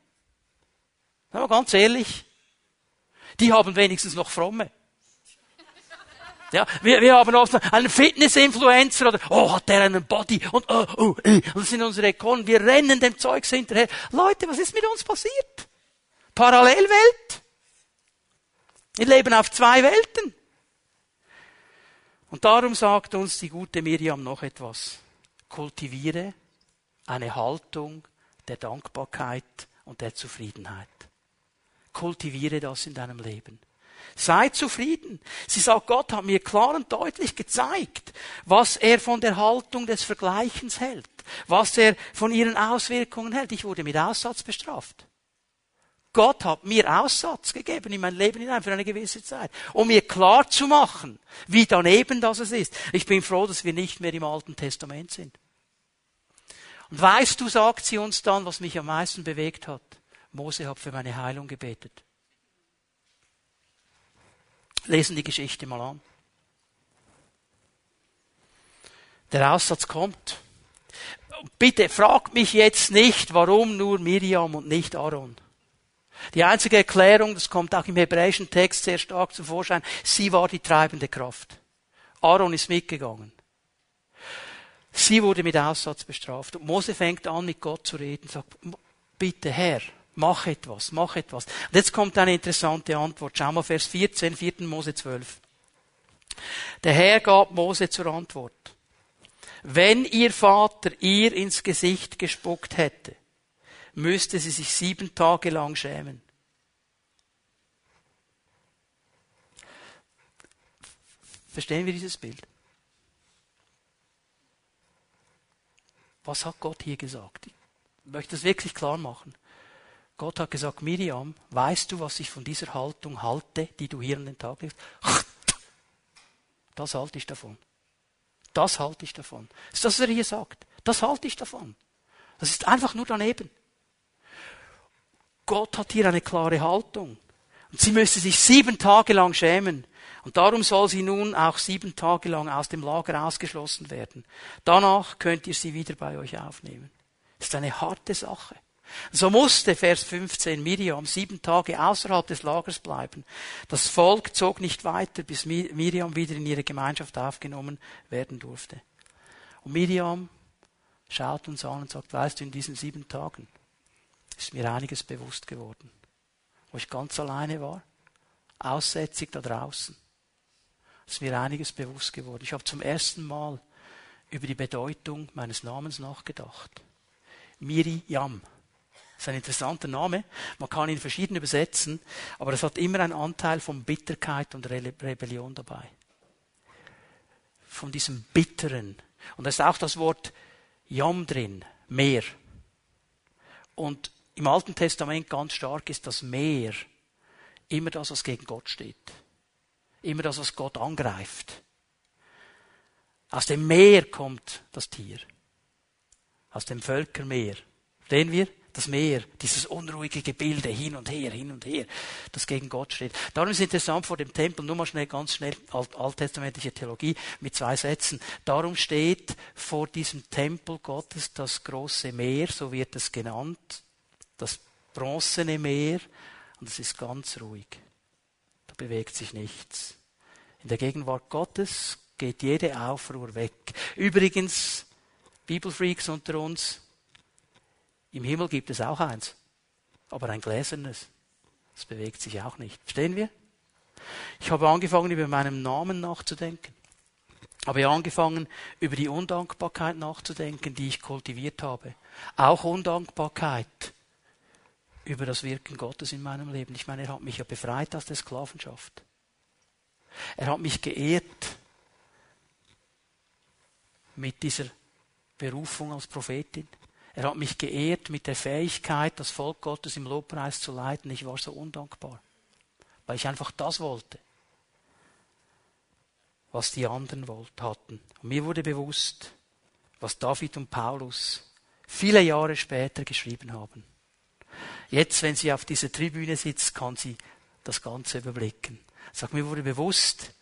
Aber ganz ehrlich, die haben wenigstens noch fromme. Ja, wir, wir haben oft einen Fitness-Influencer oder, oh, hat der einen Body und, oh, oh, äh. und das sind unsere Ikonen. Wir rennen dem Zeugs hinterher. Leute, was ist mit uns passiert? Parallelwelt? Wir leben auf zwei Welten. Und darum sagt uns die gute Miriam noch etwas. Kultiviere eine Haltung der Dankbarkeit und der Zufriedenheit. Kultiviere das in deinem Leben. Sei zufrieden. Sie sagt, Gott hat mir klar und deutlich gezeigt, was er von der Haltung des Vergleichens hält, was er von ihren Auswirkungen hält. Ich wurde mit Aussatz bestraft. Gott hat mir Aussatz gegeben in mein Leben hinein für eine gewisse Zeit, um mir klar zu machen, wie daneben das es ist. Ich bin froh, dass wir nicht mehr im Alten Testament sind. Und weißt du, sagt sie uns dann, was mich am meisten bewegt hat? Mose hat für meine Heilung gebetet. Lesen die Geschichte mal an. Der Aussatz kommt. Bitte fragt mich jetzt nicht, warum nur Miriam und nicht Aaron. Die einzige Erklärung, das kommt auch im hebräischen Text sehr stark zum Vorschein, sie war die treibende Kraft. Aaron ist mitgegangen. Sie wurde mit Aussatz bestraft. Und Mose fängt an, mit Gott zu reden, sagt, bitte Herr, Mach etwas, mach etwas. Und jetzt kommt eine interessante Antwort. Schau mal Vers 14, 4. Mose 12. Der Herr gab Mose zur Antwort. Wenn ihr Vater ihr ins Gesicht gespuckt hätte, müsste sie sich sieben Tage lang schämen. Verstehen wir dieses Bild? Was hat Gott hier gesagt? Ich möchte das wirklich klar machen. Gott hat gesagt, Miriam, weißt du, was ich von dieser Haltung halte, die du hier an den Tag legst? Das halte ich davon. Das halte ich davon. Das ist das, was er hier sagt. Das halte ich davon. Das ist einfach nur daneben. Gott hat hier eine klare Haltung. Und sie müsste sich sieben Tage lang schämen. Und darum soll sie nun auch sieben Tage lang aus dem Lager ausgeschlossen werden. Danach könnt ihr sie wieder bei euch aufnehmen. Das ist eine harte Sache. So musste, Vers 15, Miriam sieben Tage außerhalb des Lagers bleiben. Das Volk zog nicht weiter, bis Miriam wieder in ihre Gemeinschaft aufgenommen werden durfte. Und Miriam schaut uns an und sagt, weißt du, in diesen sieben Tagen ist mir einiges bewusst geworden, wo ich ganz alleine war, aussätzig da draußen. Ist mir einiges bewusst geworden. Ich habe zum ersten Mal über die Bedeutung meines Namens nachgedacht. Miriam. Das ist ein interessanter Name. Man kann ihn verschieden übersetzen, aber es hat immer einen Anteil von Bitterkeit und Rebellion dabei. Von diesem Bitteren. Und da ist auch das Wort Yam drin, Meer. Und im Alten Testament ganz stark ist das Meer immer das, was gegen Gott steht. Immer das, was Gott angreift. Aus dem Meer kommt das Tier. Aus dem Völkermeer. Sehen wir? Das Meer, dieses unruhige Gebilde hin und her, hin und her, das gegen Gott steht. Darum ist es interessant vor dem Tempel, nur mal schnell, ganz schnell, alt, alttestamentliche Theologie mit zwei Sätzen. Darum steht vor diesem Tempel Gottes das große Meer, so wird es genannt, das bronzene Meer, und es ist ganz ruhig. Da bewegt sich nichts. In der Gegenwart Gottes geht jede Aufruhr weg. Übrigens, Bibelfreaks unter uns, im Himmel gibt es auch eins, aber ein gläsernes. Das bewegt sich auch nicht. Verstehen wir? Ich habe angefangen, über meinen Namen nachzudenken. Habe angefangen, über die Undankbarkeit nachzudenken, die ich kultiviert habe. Auch Undankbarkeit über das Wirken Gottes in meinem Leben. Ich meine, er hat mich ja befreit aus der Sklavenschaft. Er hat mich geehrt mit dieser Berufung als Prophetin. Er hat mich geehrt mit der Fähigkeit, das Volk Gottes im Lobpreis zu leiten. Ich war so undankbar, weil ich einfach das wollte, was die anderen hatten. Und mir wurde bewusst, was David und Paulus viele Jahre später geschrieben haben. Jetzt, wenn sie auf dieser Tribüne sitzt, kann sie das Ganze überblicken. Sag mir wurde bewusst,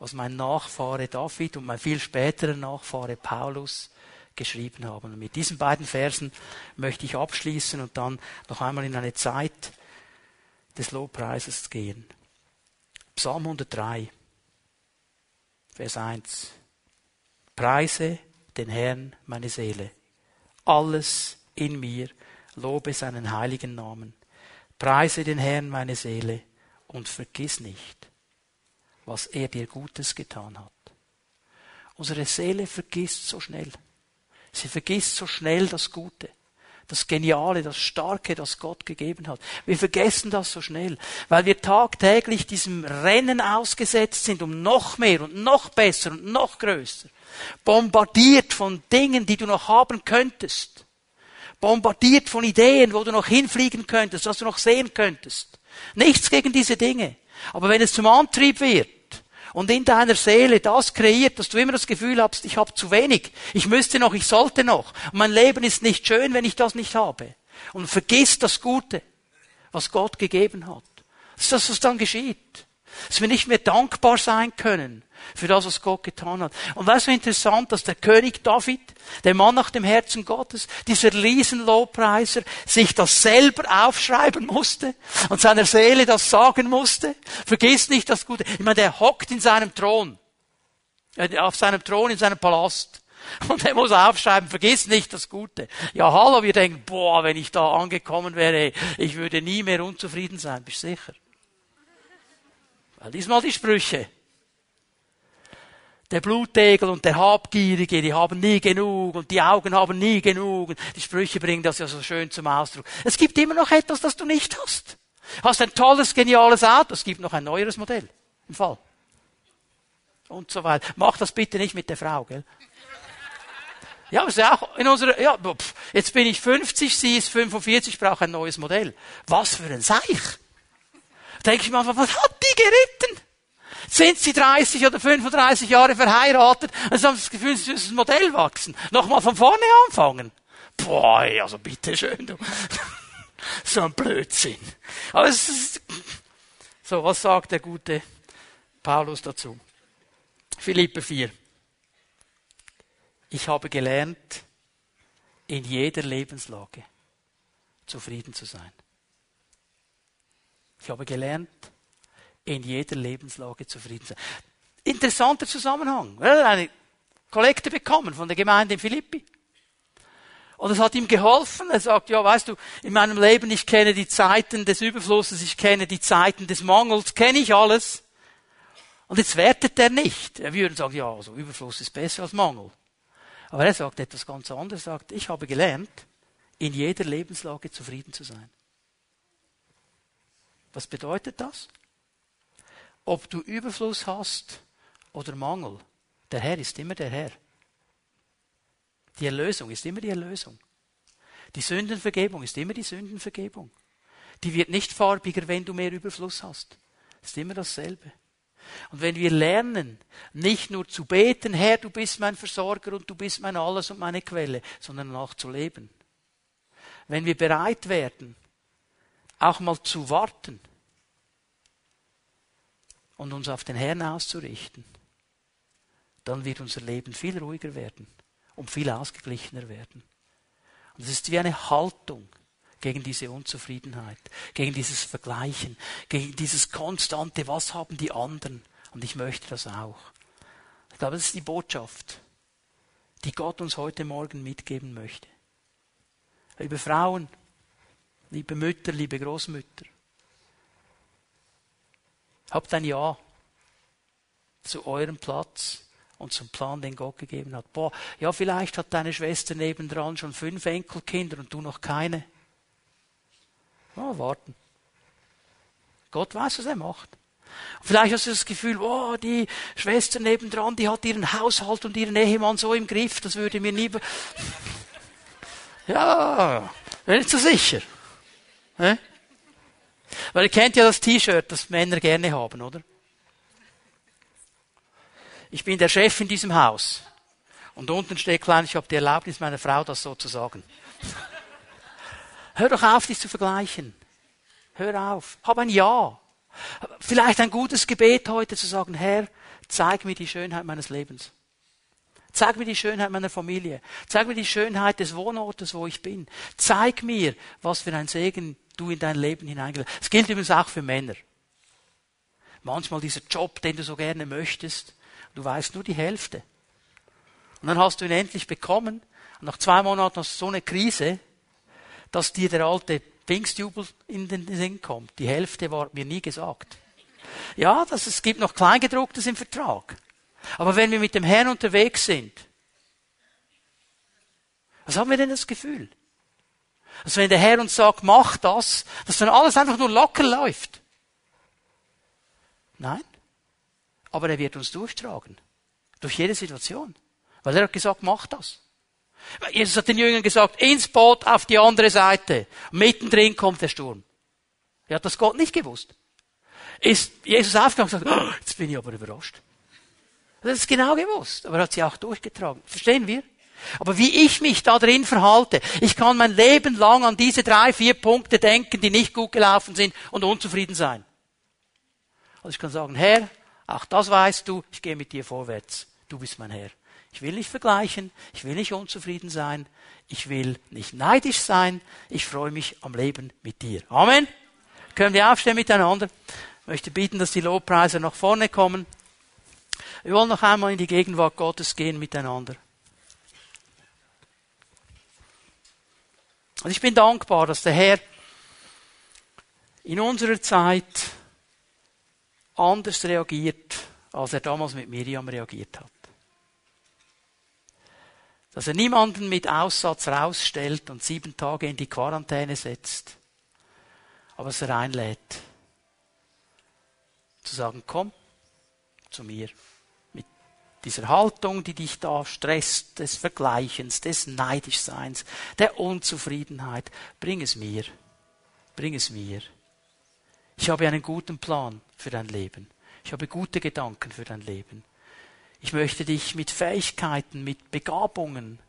was mein Nachfahre David und mein viel späterer Nachfahre Paulus geschrieben haben. Und mit diesen beiden Versen möchte ich abschließen und dann noch einmal in eine Zeit des Lobpreises gehen. Psalm 103, Vers 1. Preise den Herrn meine Seele. Alles in mir lobe seinen heiligen Namen. Preise den Herrn meine Seele und vergiss nicht, was er dir Gutes getan hat. Unsere Seele vergisst so schnell. Sie vergisst so schnell das Gute, das Geniale, das Starke, das Gott gegeben hat. Wir vergessen das so schnell, weil wir tagtäglich diesem Rennen ausgesetzt sind, um noch mehr und noch besser und noch größer. Bombardiert von Dingen, die du noch haben könntest. Bombardiert von Ideen, wo du noch hinfliegen könntest, was du noch sehen könntest. Nichts gegen diese Dinge. Aber wenn es zum Antrieb wird, und in deiner Seele das kreiert, dass du immer das Gefühl hast, ich habe zu wenig, ich müsste noch, ich sollte noch. Mein Leben ist nicht schön, wenn ich das nicht habe. Und vergiss das Gute, was Gott gegeben hat. Das ist das, was dann geschieht. Dass wir nicht mehr dankbar sein können für das, was Gott getan hat. Und weißt du, interessant, dass der König David, der Mann nach dem Herzen Gottes, dieser Riesenlobpreiser, sich das selber aufschreiben musste und seiner Seele das sagen musste. Vergiss nicht das Gute. Ich meine, der hockt in seinem Thron, auf seinem Thron in seinem Palast. Und er muss aufschreiben, vergiss nicht das Gute. Ja, hallo, wir denken, boah, wenn ich da angekommen wäre, ich würde nie mehr unzufrieden sein. Bist sicher? Diesmal die Sprüche. Der Blutegel und der Habgierige, die haben nie genug und die Augen haben nie genug. Die Sprüche bringen das ja so schön zum Ausdruck. Es gibt immer noch etwas, das du nicht hast. Hast ein tolles, geniales Auto, es gibt noch ein neueres Modell im Fall. Und so weiter. Mach das bitte nicht mit der Frau, gell? Ja, aber ist ja auch in unserer, ja, pff, jetzt bin ich 50, sie ist 45, ich brauche ein neues Modell. Was für ein Seich. Denke ich mal, was hat die geritten? Sind sie 30 oder 35 Jahre verheiratet, dann haben sie das Gefühl, sie müssen das Modell wachsen. Nochmal von vorne anfangen. Boah, also bitte schön, du. so ein Blödsinn. Aber es ist, so, was sagt der gute Paulus dazu? Philippe 4. Ich habe gelernt, in jeder Lebenslage zufrieden zu sein. Ich habe gelernt, in jeder Lebenslage zufrieden zu sein. Interessanter Zusammenhang. Eine Kollekte bekommen von der Gemeinde in Philippi. Und es hat ihm geholfen. Er sagt, ja, weißt du, in meinem Leben, ich kenne die Zeiten des Überflusses, ich kenne die Zeiten des Mangels, kenne ich alles. Und jetzt wertet er nicht. Er würde sagen, ja, also Überfluss ist besser als Mangel. Aber er sagt etwas ganz anderes. Er sagt, ich habe gelernt, in jeder Lebenslage zufrieden zu sein. Was bedeutet das? Ob du Überfluss hast oder Mangel, der Herr ist immer der Herr. Die Erlösung ist immer die Erlösung. Die Sündenvergebung ist immer die Sündenvergebung. Die wird nicht farbiger, wenn du mehr Überfluss hast. Ist immer dasselbe. Und wenn wir lernen, nicht nur zu beten, Herr, du bist mein Versorger und du bist mein Alles und meine Quelle, sondern auch zu leben. Wenn wir bereit werden, auch mal zu warten und uns auf den Herrn auszurichten, dann wird unser Leben viel ruhiger werden und viel ausgeglichener werden. Und es ist wie eine Haltung gegen diese Unzufriedenheit, gegen dieses Vergleichen, gegen dieses konstante, was haben die anderen? Und ich möchte das auch. Ich glaube, das ist die Botschaft, die Gott uns heute Morgen mitgeben möchte. Liebe Frauen, liebe Mütter, liebe Großmütter, habt ein Ja zu eurem Platz und zum Plan, den Gott gegeben hat. Boah, ja, vielleicht hat deine Schwester nebendran schon fünf Enkelkinder und du noch keine. Oh, warten. Gott weiß, was er macht. Vielleicht hast du das Gefühl, oh, die Schwester nebendran, die hat ihren Haushalt und ihren Ehemann so im Griff, das würde mir nie. ja, bin nicht so sicher. Weil ihr kennt ja das T-Shirt, das Männer gerne haben, oder? Ich bin der Chef in diesem Haus. Und unten steht klein, ich habe die Erlaubnis meiner Frau, das so zu sagen. Hör doch auf, dich zu vergleichen. Hör auf. Hab ein Ja. Vielleicht ein gutes Gebet heute zu sagen, Herr, zeig mir die Schönheit meines Lebens. Zeig mir die Schönheit meiner Familie. Zeig mir die Schönheit des Wohnortes, wo ich bin. Zeig mir, was für ein Segen du in dein Leben hineingelegt hast. Das gilt übrigens auch für Männer. Manchmal dieser Job, den du so gerne möchtest, du weißt nur die Hälfte. Und dann hast du ihn endlich bekommen. Und nach zwei Monaten hast du so eine Krise, dass dir der alte Pfingstjubel in den Sinn kommt. Die Hälfte war mir nie gesagt. Ja, das, es gibt noch Kleingedrucktes im Vertrag. Aber wenn wir mit dem Herrn unterwegs sind, was haben wir denn das Gefühl? Dass wenn der Herr uns sagt, mach das, dass dann alles einfach nur locker läuft. Nein. Aber er wird uns durchtragen. Durch jede Situation. Weil er hat gesagt, mach das. Jesus hat den Jüngern gesagt, ins Boot auf die andere Seite. Mittendrin kommt der Sturm. Er hat das Gott nicht gewusst. Ist Jesus aufgegangen und gesagt, oh, jetzt bin ich aber überrascht. Er hat es genau gewusst, aber er hat sie auch durchgetragen. Verstehen wir? Aber wie ich mich da drin verhalte, ich kann mein Leben lang an diese drei, vier Punkte denken, die nicht gut gelaufen sind und unzufrieden sein. Und ich kann sagen, Herr, auch das weißt du, ich gehe mit dir vorwärts. Du bist mein Herr. Ich will nicht vergleichen, ich will nicht unzufrieden sein, ich will nicht neidisch sein, ich freue mich am Leben mit dir. Amen. Können wir aufstehen miteinander? Ich möchte bitten, dass die Lobpreise nach vorne kommen. Wir wollen noch einmal in die Gegenwart Gottes gehen miteinander. Und ich bin dankbar, dass der Herr in unserer Zeit anders reagiert, als er damals mit Miriam reagiert hat dass er niemanden mit Aussatz rausstellt und sieben Tage in die Quarantäne setzt, aber dass er einlädt, zu sagen, komm zu mir. Dieser Haltung, die dich da stresst, des Vergleichens, des Neidischseins, der Unzufriedenheit, bring es mir. Bring es mir. Ich habe einen guten Plan für dein Leben. Ich habe gute Gedanken für dein Leben. Ich möchte dich mit Fähigkeiten, mit Begabungen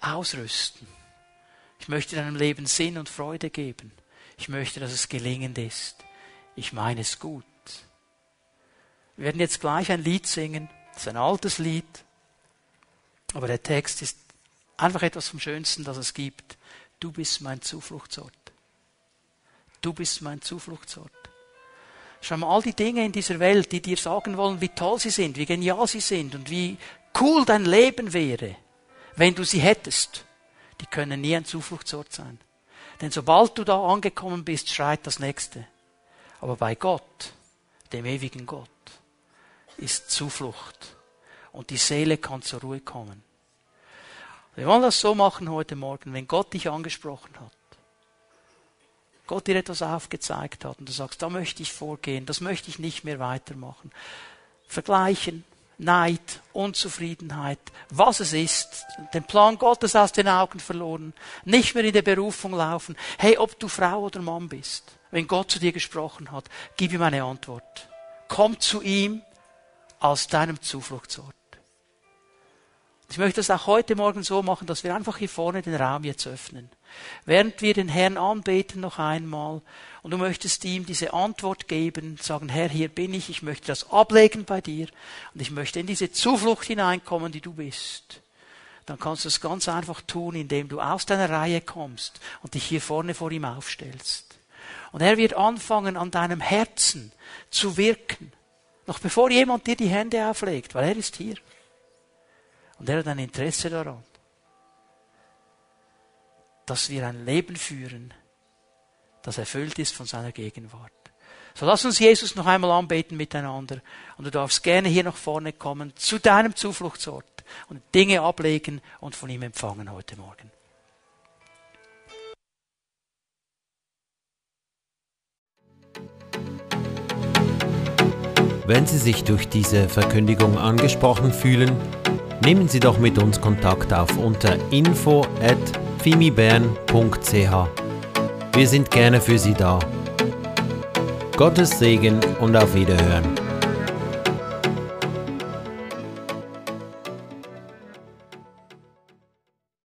ausrüsten. Ich möchte deinem Leben Sinn und Freude geben. Ich möchte, dass es gelingend ist. Ich meine es gut. Wir werden jetzt gleich ein Lied singen. Das ist ein altes Lied. Aber der Text ist einfach etwas vom Schönsten, das es gibt. Du bist mein Zufluchtsort. Du bist mein Zufluchtsort. Schau mal, all die Dinge in dieser Welt, die dir sagen wollen, wie toll sie sind, wie genial sie sind und wie cool dein Leben wäre, wenn du sie hättest, die können nie ein Zufluchtsort sein. Denn sobald du da angekommen bist, schreit das Nächste. Aber bei Gott, dem ewigen Gott, ist Zuflucht. Und die Seele kann zur Ruhe kommen. Wir wollen das so machen heute Morgen, wenn Gott dich angesprochen hat. Gott dir etwas aufgezeigt hat und du sagst, da möchte ich vorgehen, das möchte ich nicht mehr weitermachen. Vergleichen, Neid, Unzufriedenheit, was es ist, den Plan Gottes aus den Augen verloren, nicht mehr in der Berufung laufen. Hey, ob du Frau oder Mann bist, wenn Gott zu dir gesprochen hat, gib ihm eine Antwort. Komm zu ihm als deinem Zufluchtsort. Ich möchte das auch heute Morgen so machen, dass wir einfach hier vorne den Raum jetzt öffnen. Während wir den Herrn anbeten noch einmal und du möchtest ihm diese Antwort geben, sagen, Herr, hier bin ich, ich möchte das ablegen bei dir und ich möchte in diese Zuflucht hineinkommen, die du bist. Dann kannst du es ganz einfach tun, indem du aus deiner Reihe kommst und dich hier vorne vor ihm aufstellst. Und er wird anfangen, an deinem Herzen zu wirken, noch bevor jemand dir die Hände auflegt, weil er ist hier. Und er hat ein Interesse daran, dass wir ein Leben führen, das erfüllt ist von seiner Gegenwart. So lass uns Jesus noch einmal anbeten miteinander. Und du darfst gerne hier nach vorne kommen, zu deinem Zufluchtsort und Dinge ablegen und von ihm empfangen heute Morgen. Wenn Sie sich durch diese Verkündigung angesprochen fühlen, nehmen Sie doch mit uns Kontakt auf unter info at fimibern.ch. Wir sind gerne für Sie da. Gottes Segen und auf Wiederhören.